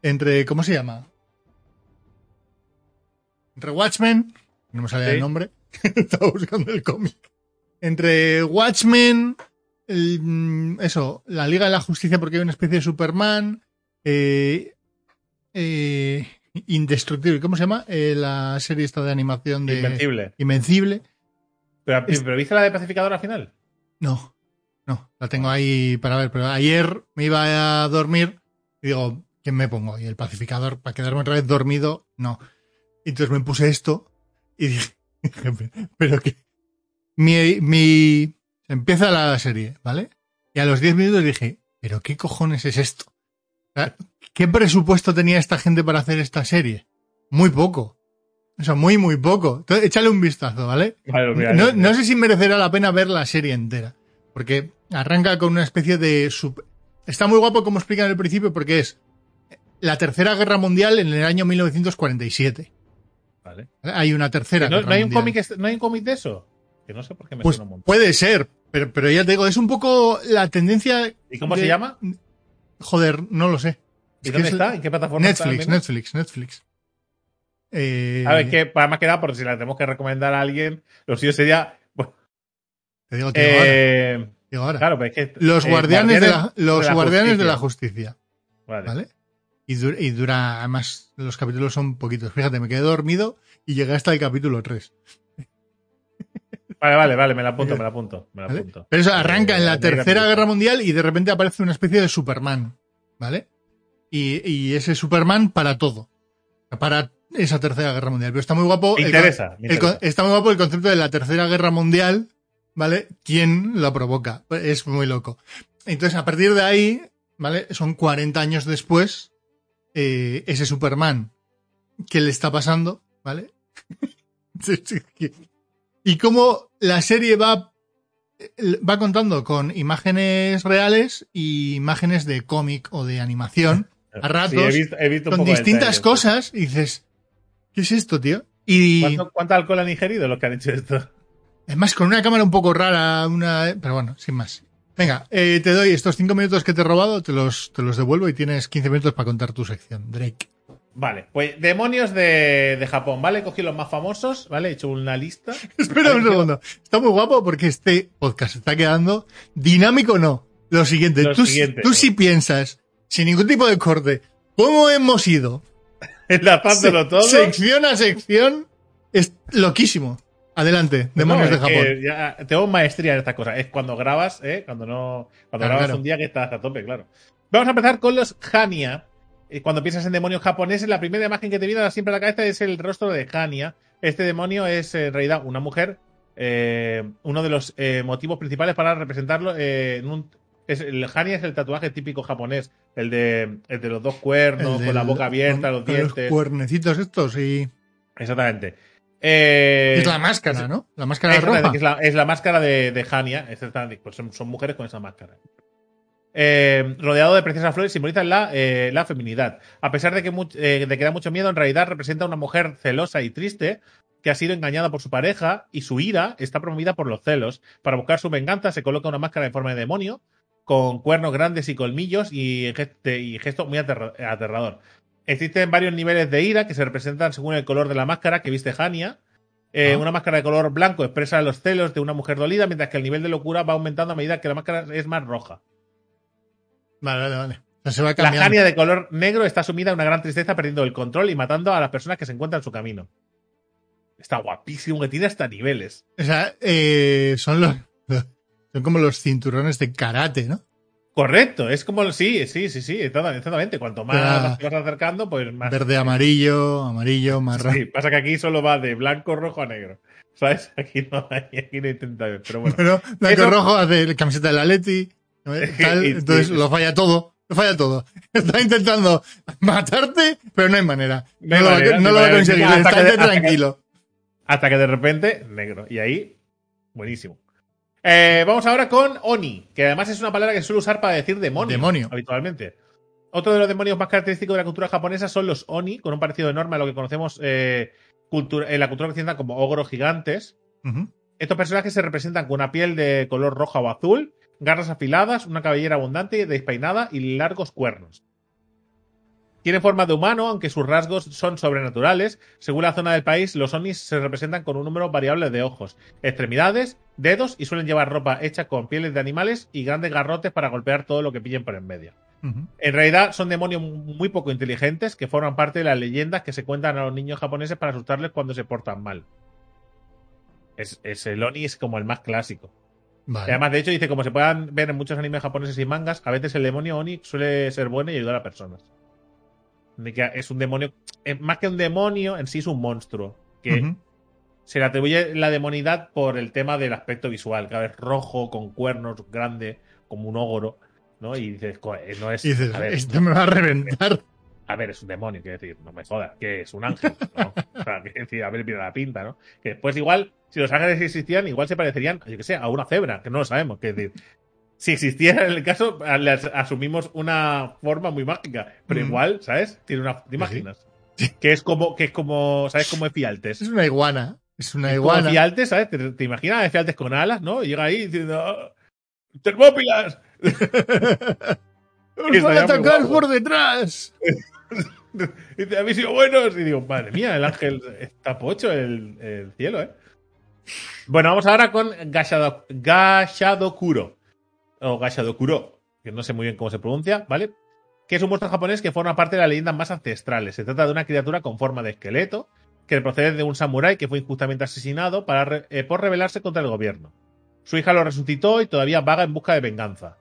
entre, ¿cómo se llama? Entre Watchmen, no me sale Sí. el nombre, estaba buscando el cómic. Entre Watchmen, el, mm, eso, la Liga de la Justicia porque hay una especie de Superman, eh, eh, Indestructible, ¿cómo se llama? Eh, la serie esta de animación de Invencible. Invencible. Pero, Es- pero ¿viste la de pacificador al final? No, no, la tengo ahí para ver, pero ayer me iba a dormir y digo, ¿quién me pongo? Y el pacificador, para quedarme otra vez dormido, no. Y entonces me puse esto y dije, pero que mi, mi, empieza la serie, ¿vale? Y a los 10 minutos dije, pero ¿qué cojones es esto? ¿Qué presupuesto tenía esta gente para hacer esta serie? Muy poco. O sea, muy, muy poco. Entonces, échale un vistazo, ¿vale? No, sé si merecerá la pena ver la serie entera. Porque arranca con una especie de. sub- Está muy guapo como explican al principio, porque es la tercera guerra mundial en el año 1947. Vale. Hay una tercera. ¿No, guerra no hay un cómic, ¿No hay un cómic de eso? Que no sé por qué me Pues suena un montón. puede ser, pero, pero ya te digo, es un poco la tendencia. ¿Y cómo de- se llama? Joder, no lo sé. ¿Y Es dónde es- está? ¿En qué plataforma está? Netflix, al menos? Netflix, Netflix. Eh, A ver, que para más que nada, porque si la tenemos que recomendar a alguien, lo suyo sería. Bueno, Te digo, te digo ahora, te digo ahora. claro, pero es que. Los guardianes, de la, los guardianes de la justicia. Vale. ¿Vale? Y dura, y dura, además, los capítulos son poquitos. Fíjate, me quedé dormido y llegué hasta el capítulo 3. vale, vale, vale, me la apunto, me la apunto. Me la ¿vale? apunto. Pero eso arranca Eh, en la Tercera Guerra Mundial y de repente aparece una especie de Superman. ¿Vale? Y, y ese Superman para todo. Para esa Tercera Guerra Mundial. Pero está muy guapo. Me el interesa. está muy guapo el concepto de la Tercera Guerra Mundial. ¿Vale? ¿Quién lo provoca? Es muy loco. Entonces, a partir de ahí, ¿vale? Son 40 años después, eh, ese Superman, ¿qué le está pasando? ¿Vale? Y cómo la serie va, va contando con imágenes reales y imágenes de cómic o de animación a ratos, Sí, he visto, he visto un con distintas cosas, y dices, ¿qué es esto, tío? Y ¿Cuánto, cuánto alcohol han ingerido los que han hecho esto? Además con una cámara un poco rara, una, pero bueno, sin más. Venga, eh, te doy estos cinco minutos que te he robado, te los, te los devuelvo y tienes 15 minutos para contar tu sección, Drake. Vale, pues demonios de, de Japón, ¿vale? He cogido los más famosos, ¿vale? He hecho una lista. Espera un segundo. Está muy guapo porque este podcast está quedando dinámico, no. Lo siguiente, Lo tú, siguiente. tú si piensas, sin ningún tipo de corte, ¿cómo hemos ido? Enlazándolo todo. Sección a sección, es loquísimo. Adelante, demonios No, de Japón. ya tengo maestría en estas cosas. Es cuando grabas, ¿eh? Cuando no. Cuando Ah, grabas claro. un día que estás a tope, claro. Vamos a empezar con los Hania. Eh, Cuando piensas en demonios japoneses, la primera imagen que te viene siempre a la cabeza es el rostro de Hania. Este demonio es en realidad una mujer. eh, uno de los eh, motivos principales para representarlo eh, en un. Es, el Hania es el tatuaje típico japonés. El de, el de los dos cuernos, con la boca abierta, los dientes. cuernecitos estos y... Exactamente. Eh, es la máscara, ¿no? La máscara Exactamente, roja. es, la, es la máscara de, de Hania. pues son, son mujeres con esa máscara. Eh, rodeado de preciosas flores, simboliza la, eh, la feminidad. A pesar de que, eh, de que da mucho miedo, en realidad representa a una mujer celosa y triste que ha sido engañada por su pareja y su ira está promovida por los celos. Para buscar su venganza se coloca una máscara en forma de demonio con cuernos grandes y colmillos y, gesto muy aterra- aterrador. Existen varios niveles de ira que se representan según el color de la máscara que viste Hania. Eh, Ah. Una máscara de color blanco expresa los celos de una mujer dolida, mientras que el nivel de locura va aumentando a medida que la máscara es más roja. Vale, vale, vale. Se va La. Hania de color negro está sumida en una gran tristeza, perdiendo el control y matando a las personas que se encuentran en su camino. Está guapísimo, que tiene hasta niveles. O sea, eh, son los, los- son como los cinturones de karate, ¿no? Correcto, es como. Sí, sí, sí, sí, exactamente. Cuanto más te vas acercando, pues más. Verde, amarillo, amarillo, marrón. Sí, pasa que aquí solo va de blanco, rojo a negro. ¿Sabes? Aquí no hay, aquí no intenta ver, pero bueno. Pero blanco Eso- rojo hace la camiseta del Atleti, tal, entonces lo falla todo. Lo falla todo. Está intentando matarte, pero no hay manera. No, lo, va- manera, no no lo va a conseguir. Hasta que- tranquilo. Hasta que de repente, negro. Y ahí, buenísimo. Eh, vamos ahora con Oni, que además es una palabra que se suele usar para decir demonio. Demonio. Habitualmente. Otro de los demonios más característicos de la cultura japonesa son los Oni, con un parecido enorme a lo que conocemos eh, cultura- en la cultura occidental como ogros gigantes. Estos personajes se representan con una piel de color roja o azul, garras afiladas, una cabellera abundante, despeinada y largos cuernos. Tienen forma de humano, aunque sus rasgos son sobrenaturales. Según la zona del país, los onis se representan con un número variable de ojos, extremidades, dedos y suelen llevar ropa hecha con pieles de animales y grandes garrotes para golpear todo lo que pillen por en medio. En realidad son demonios muy poco inteligentes que forman parte de las leyendas que se cuentan a los niños japoneses para asustarles cuando se portan mal. Es, es el Oni es como el más clásico. Y además, de hecho, dice, como se puedan ver en muchos animes japoneses y mangas, a veces el demonio Oni suele ser bueno y ayudar a personas. De que Es un demonio, eh, más que un demonio, en sí es un monstruo. Que. Se le atribuye la demonidad por el tema del aspecto visual, cada vez rojo, con cuernos, grande, como un ogro, ¿no? Y dices, "Co- eh, no es. Y dices, a ver, esto me va a reventar. a ver, es un demonio, quiero decir, no me jodas, que es un ángel, ¿no? O sea, quiero decir, a ver, mira la pinta, ¿no? Que después igual, si los ángeles existían, igual se parecerían, yo que sé, a una cebra, que no lo sabemos, que decir, si existiera en el caso, le as- asumimos una forma muy mágica, pero Mm. igual, ¿sabes? Tiene una, ¿te Sí, imaginas? Que es como, que es como, ¿sabes? Como Efialtes. Es una iguana. Es una iguana. Efialtes, ¿sabes? ¿Te, te imaginas Efialtes con alas, ¿no? Y llega ahí diciendo, "Ah, ¡Termópilas! ¡Os Estaría van a atacar por detrás! Y dice, habéis sido buenos. Y digo, madre mía, el ángel está pocho el, el cielo, ¿eh? Bueno, vamos ahora con Gashado, Gashadokuro. O Gashadokuro, que no sé muy bien cómo se pronuncia, ¿vale? Que es un monstruo japonés que forma parte de las leyendas más ancestrales. Se trata de una criatura con forma de esqueleto que procede de un samurái que fue injustamente asesinado para eh, por rebelarse contra el gobierno. Su hija lo resucitó y todavía vaga en busca de venganza.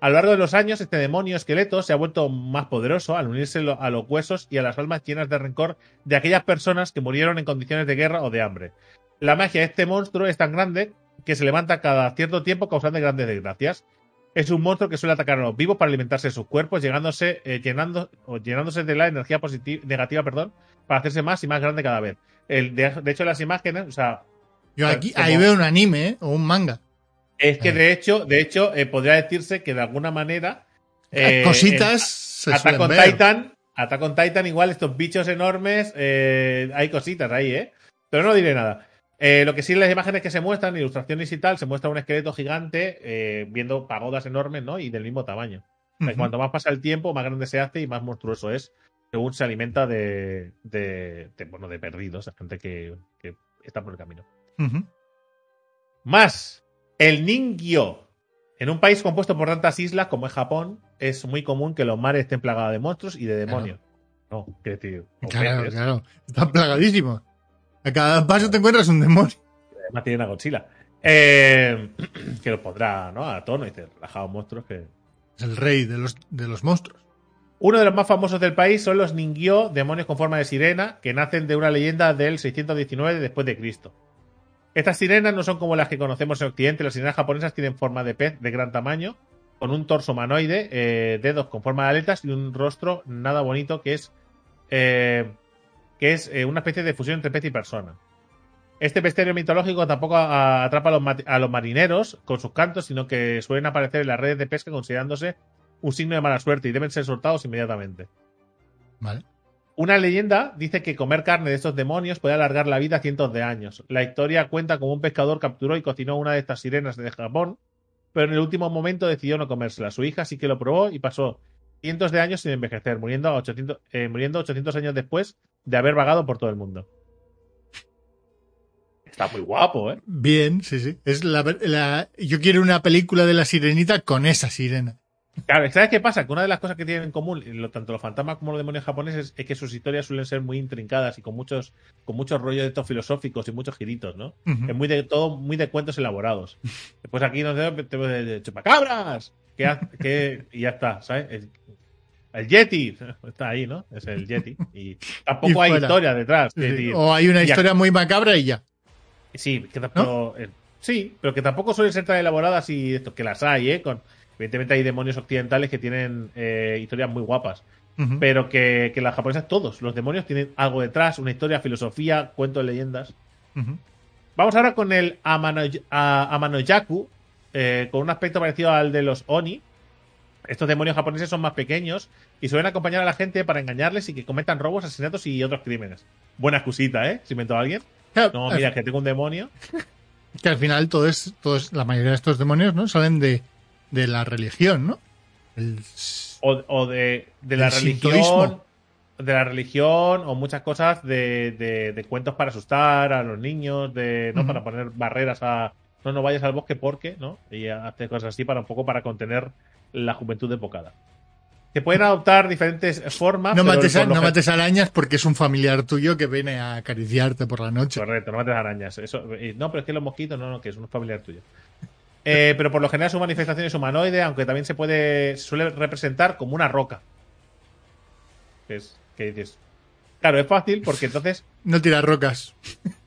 A lo largo de los años, este demonio esqueleto se ha vuelto más poderoso al unirse a los huesos y a las almas llenas de rencor de aquellas personas que murieron en condiciones de guerra o de hambre. La magia de este monstruo es tan grande que se levanta cada cierto tiempo causando grandes desgracias. Es un monstruo que suele atacar a los vivos para alimentarse de sus cuerpos, llegándose, eh, llenando, o llenándose de la energía positiva, negativa perdón, para hacerse más y más grande cada vez. El, de, de hecho, las imágenes, o sea, Yo aquí, Como- ahí veo un anime, ¿eh? O un manga. es que Eh. de hecho, de hecho, eh, podría decirse que de alguna manera. eh, Cositas se Attack on ver. Titan, Attack on Titan, igual estos bichos enormes, eh, hay cositas ahí, ¿eh? Pero no diré nada. Eh, lo que sí, las imágenes que se muestran, ilustraciones y tal, se muestra un esqueleto gigante eh, viendo pagodas enormes, ¿no? Y del mismo tamaño. O sea, Ujú. Cuanto más pasa el tiempo, más grande se hace y más monstruoso es, según se alimenta de, de, de, bueno, de perdidos, de gente que, que está por el camino. Más, el Ningyo. En un país compuesto por tantas islas como es Japón, es muy común que los mares estén plagados de monstruos y de demonios. No, que tío. o Claro, claro. Están plagadísimos. A cada paso te encuentras un demonio. Además tienen a Godzilla. Eh, que los pondrá ¿no? a tono y dice, relajados monstruos que... Es el rey de los, de los monstruos. Uno de los más famosos del país son los Ningyo, demonios con forma de sirena, que nacen de una leyenda del 619 después de Cristo. Estas sirenas no son como las que conocemos en Occidente. Las sirenas japonesas tienen forma de pez de gran tamaño, con un torso humanoide, eh, dedos con forma de aletas y un rostro nada bonito que es eh, que es eh, una especie de fusión entre pez y persona. Este misterio mitológico tampoco a- atrapa a los, a marineros con sus cantos, sino que suelen aparecer en las redes de pesca considerándose un signo de mala suerte y deben ser soltados inmediatamente. Vale. Una leyenda dice que comer carne de estos demonios puede alargar la vida cientos de años. La historia cuenta como un pescador capturó y cocinó una de estas sirenas de Japón, pero en el último momento decidió no comérsela. Su hija sí que lo probó y pasó cientos de años sin envejecer, muriendo, a 800, eh, muriendo 800 años después de haber vagado por todo el mundo. Está muy guapo, ¿eh? Bien, sí, sí. Es la, la- yo quiero una película de la sirenita con esa sirena. Claro, ¿sabes qué pasa? Que una de las cosas que tienen en común, lo- tanto los fantasmas como los demonios japoneses, es que sus historias suelen ser muy intrincadas y con muchos, con muchos rollos de estos filosóficos y muchos giritos, ¿no? Es muy de todo, muy de cuentos elaborados. Después aquí nos tenemos de, chupacabras. Que, que- y ya está, ¿sabes? El, Yeti. Está ahí, ¿no? Es el Yeti. Y tampoco Y hay historia detrás. Sí, sí. O hay una historia muy macabra y ya. Sí, que tampoco, eh, sí, pero que tampoco suelen ser tan elaboradas y esto, que las hay, ¿eh? Con, evidentemente hay demonios occidentales que tienen eh, historias muy guapas. Pero que, que las japonesas todos, los demonios tienen algo detrás, una historia, filosofía, cuentos, leyendas. Vamos ahora con el Amano- a- Amanoyaku, eh, con un aspecto parecido al de los Oni. Estos demonios japoneses son más pequeños y suelen acompañar a la gente para engañarles y que cometan robos, asesinatos y otros crímenes. Buena excusita, ¿eh? Si inventó alguien. No, mira, que tengo un demonio. que al final todo es, todo es- la mayoría de estos demonios, ¿no? Salen de, de la religión, ¿no? El- o, o de, de la El religión sintoísmo. de la religión o muchas cosas de, de- de cuentos para asustar a los niños de no para poner barreras a no no vayas al bosque porque no y hace cosas así para un poco para contener la juventud desbocada se pueden adoptar diferentes formas no, mates, a- no mates arañas porque es un familiar tuyo que viene a acariciarte por la noche. Correcto, no mates arañas. Eso, y- no, pero es que los mosquitos no, no, que es un familiar tuyo. Eh, pero por lo general su manifestación es humanoide, aunque también se puede se suele representar como una roca. Que es que dices. Claro, es fácil porque entonces. No tiras rocas.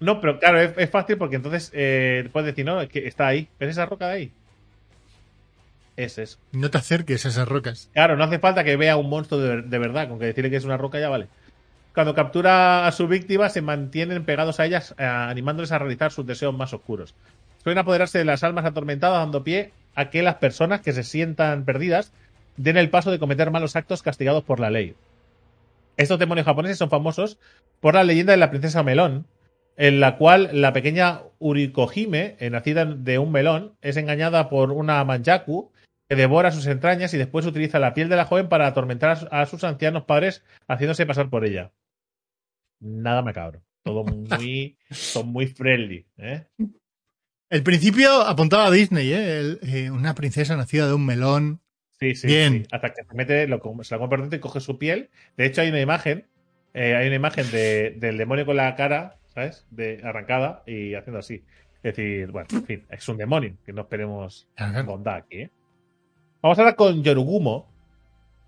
No, pero claro, es, es fácil porque entonces eh, puedes decir, no, es que está ahí. ¿Ves esa roca de ahí? Es eso. No te acerques a esas rocas. Claro, no hace falta que vea un monstruo de, de verdad, con que decirle que es una roca ya vale. Cuando captura a su víctima, se mantienen pegados a ellas, eh, animándoles a realizar sus deseos más oscuros. Suelen apoderarse de las almas atormentadas, dando pie a que las personas que se sientan perdidas den el paso de cometer malos actos castigados por la ley. Estos demonios japoneses son famosos por la leyenda de la princesa Melón, en la cual la pequeña Urikohime, eh, nacida de un melón, es engañada por una manjaku que devora sus entrañas y después utiliza la piel de la joven para atormentar a su- a sus ancianos padres haciéndose pasar por ella. Nada macabro. Todo muy, son muy friendly. ¿eh? El principio apuntaba a Disney, ¿eh? El- eh, una princesa nacida de un melón. Sí, sí, Bien. sí. Hasta que se mete, lo, se la come por dentro y coge su piel. De hecho, hay una imagen. eh, hay una imagen de- del demonio con la cara, ¿sabes? De, arrancada y haciendo así. Es decir, bueno, en fin, es un demonio. Que no esperemos bondad aquí, ¿eh? Vamos ahora con Yorugumo.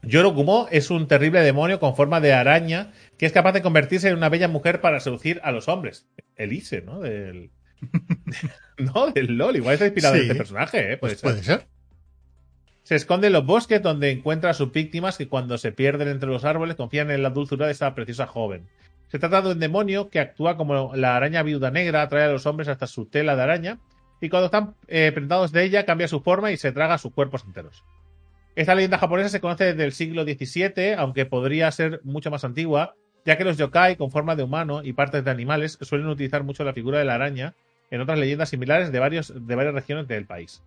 Yorugumo es un terrible demonio con forma de araña que es capaz de convertirse en una bella mujer para seducir a los hombres. Elise, ¿no? Del. no, del LOL. Igual está inspirado en este personaje, ¿eh? Puede Pues ser. puede ser. Se esconde en los bosques donde encuentra a sus víctimas que cuando se pierden entre los árboles confían en la dulzura de esta preciosa joven. Se trata de un demonio que actúa como la araña viuda negra, atrae a los hombres hasta su tela de araña y cuando están eh, prendados de ella cambia su forma y se traga sus cuerpos enteros. Esta leyenda japonesa se conoce desde el siglo XVII, aunque podría ser mucho más antigua, ya que los yokai con forma de humano y partes de animales suelen utilizar mucho la figura de la araña en otras leyendas similares de, varios, de varias regiones del país.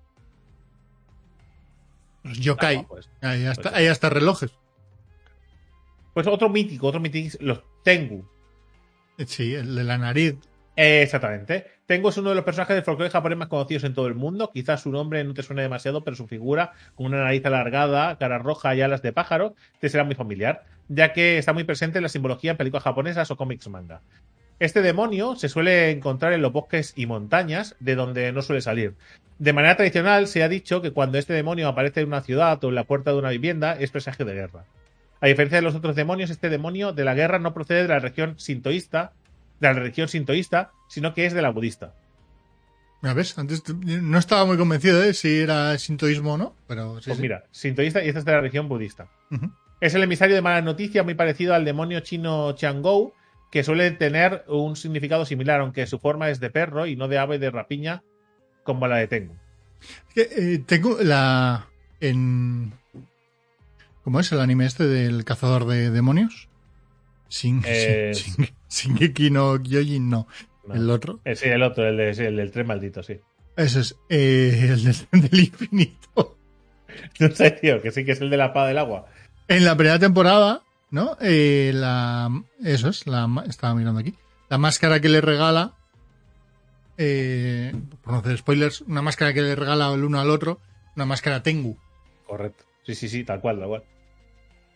Los yokai. Ah, pues, Hay hasta, pues- hay hasta relojes. pues otro mítico, otro mítico, los Tengu. Sí, el de la nariz. Eh, exactamente. Tengu es uno de los personajes del folclore japonés más conocidos en todo el mundo. Quizás su nombre no te suene demasiado, pero su figura, con una nariz alargada, cara roja y alas de pájaro, te será muy familiar, ya que está muy presente en la simbología en películas japonesas o cómics manga. Este demonio se suele encontrar en los bosques y montañas, de donde no suele salir. De manera tradicional, se ha dicho que cuando este demonio aparece en una ciudad o en la puerta de una vivienda, es presagio de guerra. A diferencia de los otros demonios, este demonio de la guerra no procede de la región sintoísta, de la religión sintoísta, sino que es de la budista. ¿Ya ves? Antes no estaba muy convencido de si era sintoísmo o no, pero sí, Pues sí. mira, sintoísta y esta es de la religión budista. Es el emisario de malas noticias, muy parecido al demonio chino Changou, que suele tener un significado similar, aunque su forma es de perro y no de ave de rapiña, como la de Tengu. Eh, tengo la. En. ¿Cómo es el anime este del cazador de demonios? Sin, Eh, sin, sin- Shingeki no Kyojin, no. No. El otro. Eh, sí, el otro, el, de- sí, el del tren maldito, sí. Ese es eh, el del, del infinito. No sé, tío, que sí que es el de la espada del agua. En la primera temporada, ¿no? Eh, la, eso es, la, estaba mirando aquí. La máscara que le regala, eh, por no hacer spoilers, una máscara que le regala el uno al otro, una máscara Tengu. Correcto. Sí, sí, sí, tal cual, tal cual.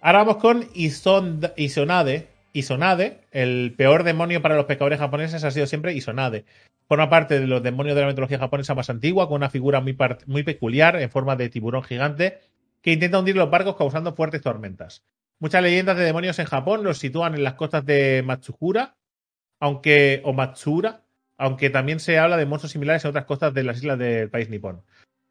Ahora vamos con Isonade. Isonade, el peor demonio para los pescadores japoneses ha sido siempre Isonade. Forma parte de los demonios de la mitología japonesa más antigua, con una figura muy, muy peculiar en forma de tiburón gigante que intenta hundir los barcos causando fuertes tormentas. Muchas leyendas de demonios en Japón los sitúan en las costas de Matsuhura, aunque o Matsura, aunque también se habla de monstruos similares en otras costas de las islas del país nipón.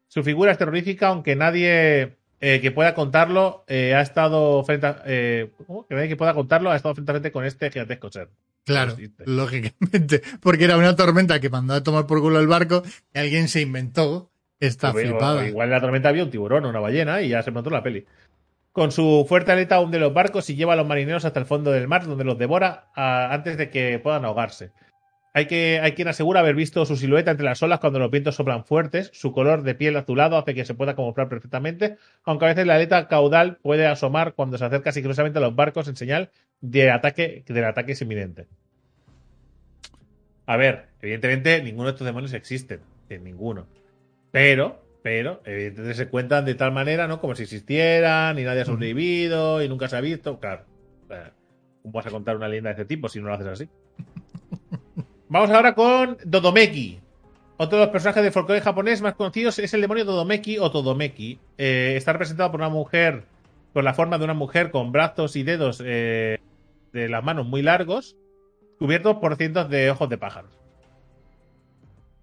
Su figura es terrorífica, aunque nadie eh, que pueda contarlo eh, ha estado frente a, eh, ¿cómo? que nadie que pueda contarlo ha estado frente a frente con este gigantesco ser. Claro, lógicamente. Porque era una tormenta que mandó a tomar por culo el barco y alguien se inventó esta Pero flipada. Igual en la tormenta había un tiburón o una ballena y ya se montó la peli. Con su fuerte aleta hunde los barcos y lleva a los marineros hasta el fondo del mar, donde los devora ah, antes de que puedan ahogarse. Hay, que, hay quien asegura haber visto su silueta entre las olas cuando los vientos soplan fuertes. Su color de piel azulado hace que se pueda camuflar perfectamente, aunque a veces la aleta caudal puede asomar cuando se acerca sigilosamente a los barcos en señal de ataque, del ataque es inminente. A ver, evidentemente ninguno de estos demonios existen. eh, ninguno. Pero, pero, evidentemente se cuentan de tal manera, ¿no? Como si existieran y nadie ha sobrevivido y nunca se ha visto. Claro. ¿Cómo vas a contar una leyenda de este tipo si no lo haces así? Vamos ahora con Dodomeki. Otro de los personajes del folclore japonés más conocidos es el demonio Dodomeki o Todomeki. Eh, está representado por una mujer, con la forma de una mujer con brazos y dedos eh, de las manos muy largos, cubiertos por cientos de ojos de pájaros.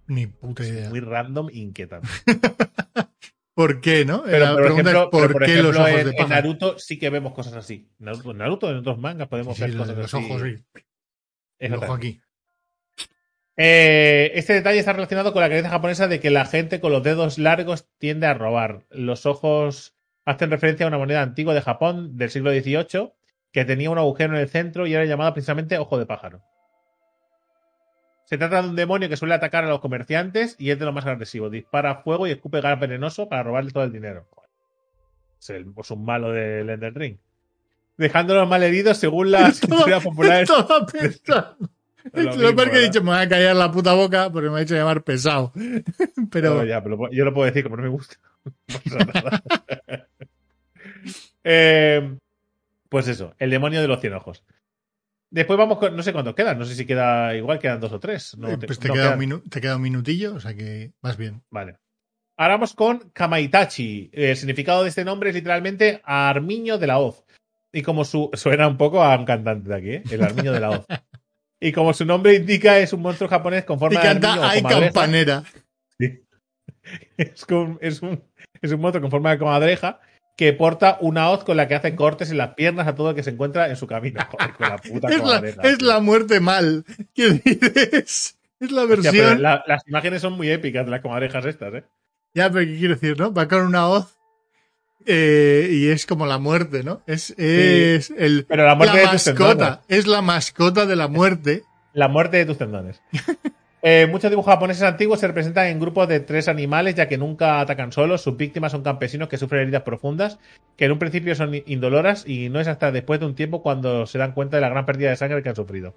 Ni puta idea. Muy random e inquietante. ¿Por qué, no? Pero, la por pregunta ejemplo, es ¿por pero, por qué ejemplo, los ojos en, de en pájaro? Naruto sí que vemos cosas así. Naruto, en Naruto en otros mangas podemos Sí, ver cosas los así. ojos, sí. El ojo aquí. Eh, este detalle está relacionado con la creencia japonesa de que la gente con los dedos largos tiende a robar. Los ojos hacen referencia a una moneda antigua de Japón del siglo XVIII que tenía un agujero en el centro y era llamada precisamente ojo de pájaro. Se trata de un demonio que suele atacar a los comerciantes y es de lo más agresivo. Dispara fuego y escupe gas venenoso para robarle todo el dinero. Es, el, es un malo del Ender Ring. Dejándolos malheridos según las culturas populares. Lo peor que he dicho, me voy a callar la puta boca porque me ha hecho llamar pesado. Pero No, ya, pero yo lo puedo decir como no me gusta. Eh, pues eso, el demonio de los cien ojos. Después vamos con. No sé cuántos quedan, no sé si queda igual, quedan dos o tres. No, eh, pues te, no, queda un quedan- minu- te queda un minutillo, o sea que vas bien. Vale. Ahora vamos con Kamaitachi. El significado de este nombre es literalmente Armiño de la Hoz. Y como su. Suena un poco a un cantante de aquí, ¿eh? El Armiño de la Hoz. Y como su nombre indica, es un monstruo japonés con Y forma de armiño canta o Ay comadreja. campanera. Es, con- es un, es un monstruo con forma de comadreja que porta una hoz con la que hace cortes en las piernas a todo el que se encuentra en su camino. Joder, con la puta Es la, es la muerte mal. ¿Qué dices? Es la versión. la- las imágenes son muy épicas de las comadrejas estas, ¿eh? Ya, pero ¿qué quiero decir, no? Va con una hoz eh, y es como la muerte, ¿no? Es, es el, Pero la muerte de mascota. Es la mascota de la muerte. La muerte de tus tendones. Eh, muchos dibujos japoneses antiguos se representan en grupos de tres animales, ya que nunca atacan solos. Sus víctimas son campesinos que sufren heridas profundas, que en un principio son indoloras y no es hasta después de un tiempo cuando se dan cuenta de la gran pérdida de sangre que han sufrido.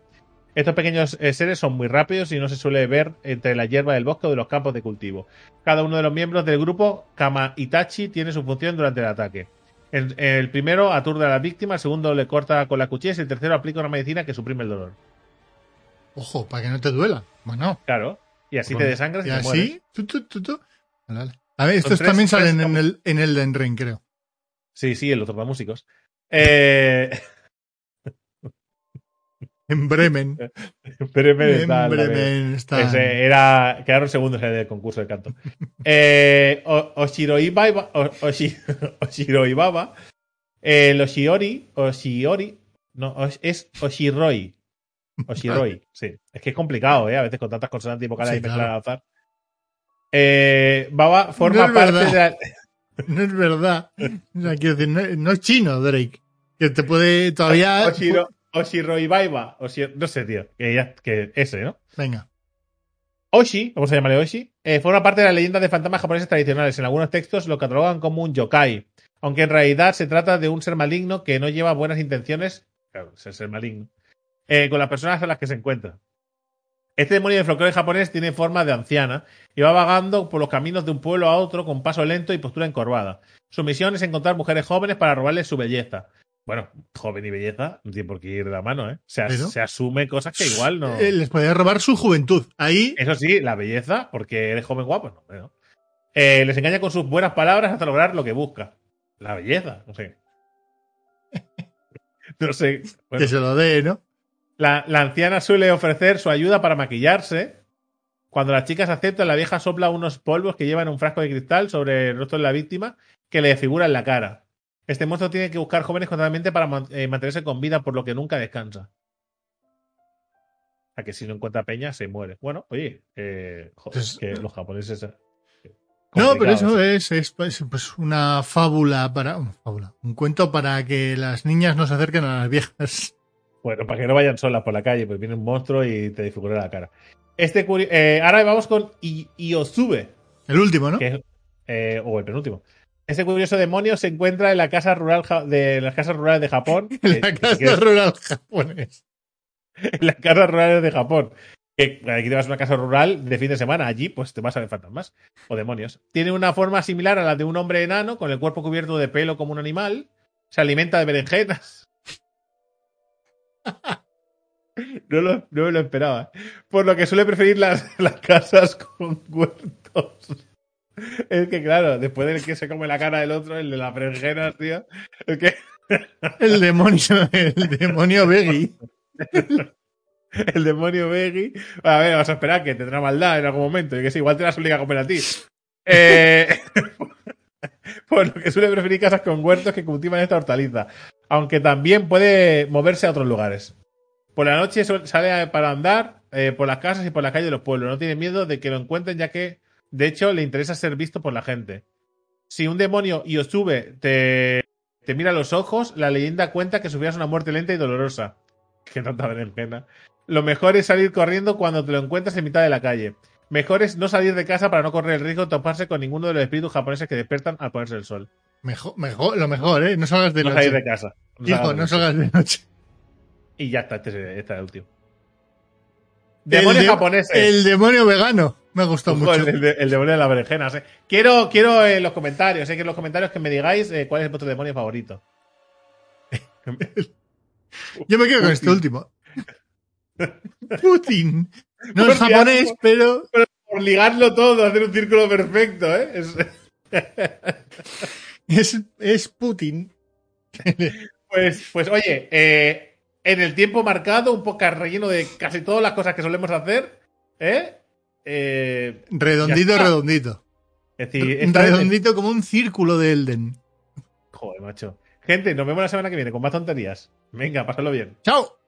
Estos pequeños eh, seres son muy rápidos y no se suele ver entre la hierba del bosque o de los campos de cultivo. Cada uno de los miembros del grupo Kama Itachi tiene su función durante el ataque. El, el primero aturde a la víctima, el segundo le corta con la cuchilla y el tercero aplica una medicina que suprime el dolor. Ojo, para que no te duela. Bueno. Claro. Y así te desangras y, y te así. tu. Vale, vale. A ver, estos tres- también tres salen en el, en el Den Ring, creo. Sí, sí, en los músicos. Eh, En Bremen. en está la de- Bremen está. Ese era, quedaron segundos en el concurso de canto. Eh, O- Oshiroi Baba, O- Oshi- Oshiroi Baba, eh, el Oshiori, Oshiori, no, es Oshiroi. Oshiroi, sí. Es que es complicado, ¿eh? A veces con tantas consonantes y vocales Sí, y mezclar al azar. Eh, Baba forma parte verdad. de la, No es verdad. O sea, quiero decir, no, no es chino, Drake. Que te puede todavía. Oshiro, Oshi- no sé, tío, que, ya, que ese, ¿no? Venga. Oshi, vamos a llamarle Oshi, eh, forma parte de las leyendas de fantasmas japoneses tradicionales. En algunos textos lo catalogan como un yokai, aunque en realidad se trata de un ser maligno que no lleva buenas intenciones, claro, es el ser maligno, eh, con las personas a las que se encuentra. Este demonio de folclore japonés tiene forma de anciana y va vagando por los caminos de un pueblo a otro con paso lento y postura encorvada. Su misión es encontrar mujeres jóvenes para robarles su belleza. Bueno, joven y belleza no tiene por qué ir de la mano, ¿eh? Se, as- Pero- se asume cosas que igual no. Eh, les podía robar su juventud. Ahí. Eso sí, la belleza, porque eres joven guapo, no. Eh, les engaña con sus buenas palabras hasta lograr lo que busca. La belleza, no sé. No sé. Bueno, Que se lo dé, ¿no? la, la anciana suele ofrecer su ayuda para maquillarse. Cuando las chicas aceptan, la vieja sopla unos polvos que llevan un frasco de cristal sobre el rostro de la víctima que le figura en la cara. Este monstruo tiene que buscar jóvenes constantemente para eh, mantenerse con vida, por lo que nunca descansa. A que si no encuentra peña, se muere. Bueno, oye, eh, joder, Pues- que los japoneses. eh, No, pero eso es, es, pues, pues, una fábula para. una fábula. Un cuento para que las niñas no se acerquen a las viejas. Bueno, para que no vayan solas por la calle, pues viene un monstruo y te desfigura la cara. Este eh, ahora vamos con I- Iozube, El último, ¿no? que es, eh, o el penúltimo. Este curioso demonio se encuentra en la casa rural de las casas rurales de Japón. En la casa que rural japonés. en las casas rurales de Japón. Que aquí te vas a una casa rural de fin de semana, allí pues te vas a ver fantasmas o demonios. Tiene una forma similar a la de un hombre enano, con el cuerpo cubierto de pelo como un animal. Se alimenta de berenjenas. No, lo, no me lo esperaba. Por lo que suele preferir las, las casas con huertos. Es que claro, después del que se come la cara del otro, el de las berenjenas, tío. Es que El demonio, el demonio Beggy. El demonio Veggie. A ver, vamos a esperar que tendrá maldad en algún momento. Y que sí, igual te las obliga a comer a ti. Eh, por lo que suele preferir casas con huertos que cultivan esta hortaliza. Aunque también puede moverse a otros lugares. Por la noche sale para andar eh, por las casas y por la calle de los pueblos. No tiene miedo de que lo encuentren, ya que, de hecho, le interesa ser visto por la gente. Si un demonio y os sube, te, te mira a los ojos, la leyenda cuenta que sufrirás una muerte lenta y dolorosa. Qué tanta berenjena. Lo mejor es salir corriendo cuando te lo encuentras en mitad de la calle. Mejor es no salir de casa para no correr el riesgo de toparse con ninguno de los espíritus japoneses que despiertan al ponerse el sol. Mejor, mejor, lo mejor, ¿eh? No salgas de No noche. salir de casa. No Hijo, salgas de no salgas de noche. Y ya está, este es, este es el último. Demonios El de- japoneses. El demonio vegano. Me ha gustado Ojo, mucho. el, de- el demonio de las berenjenas. eh. Quiero, quiero en los comentarios, eh, que en los comentarios que me digáis eh, cuál es vuestro demonio favorito. Yo me quedo con este último. Putin. No es japonés, pero Por ligarlo todo, hacer un círculo perfecto, ¿eh? Es- es, es Putin. Pues, pues oye, eh, en el tiempo marcado, un podcast relleno de casi todas las cosas que solemos hacer, ¿eh? Eh, Redondito, redondito. es decir, esta vez- Redondito como un círculo de Elden. Joder, macho. Gente, nos vemos la semana que viene con más tonterías. Venga, pásenlo bien. ¡Chao!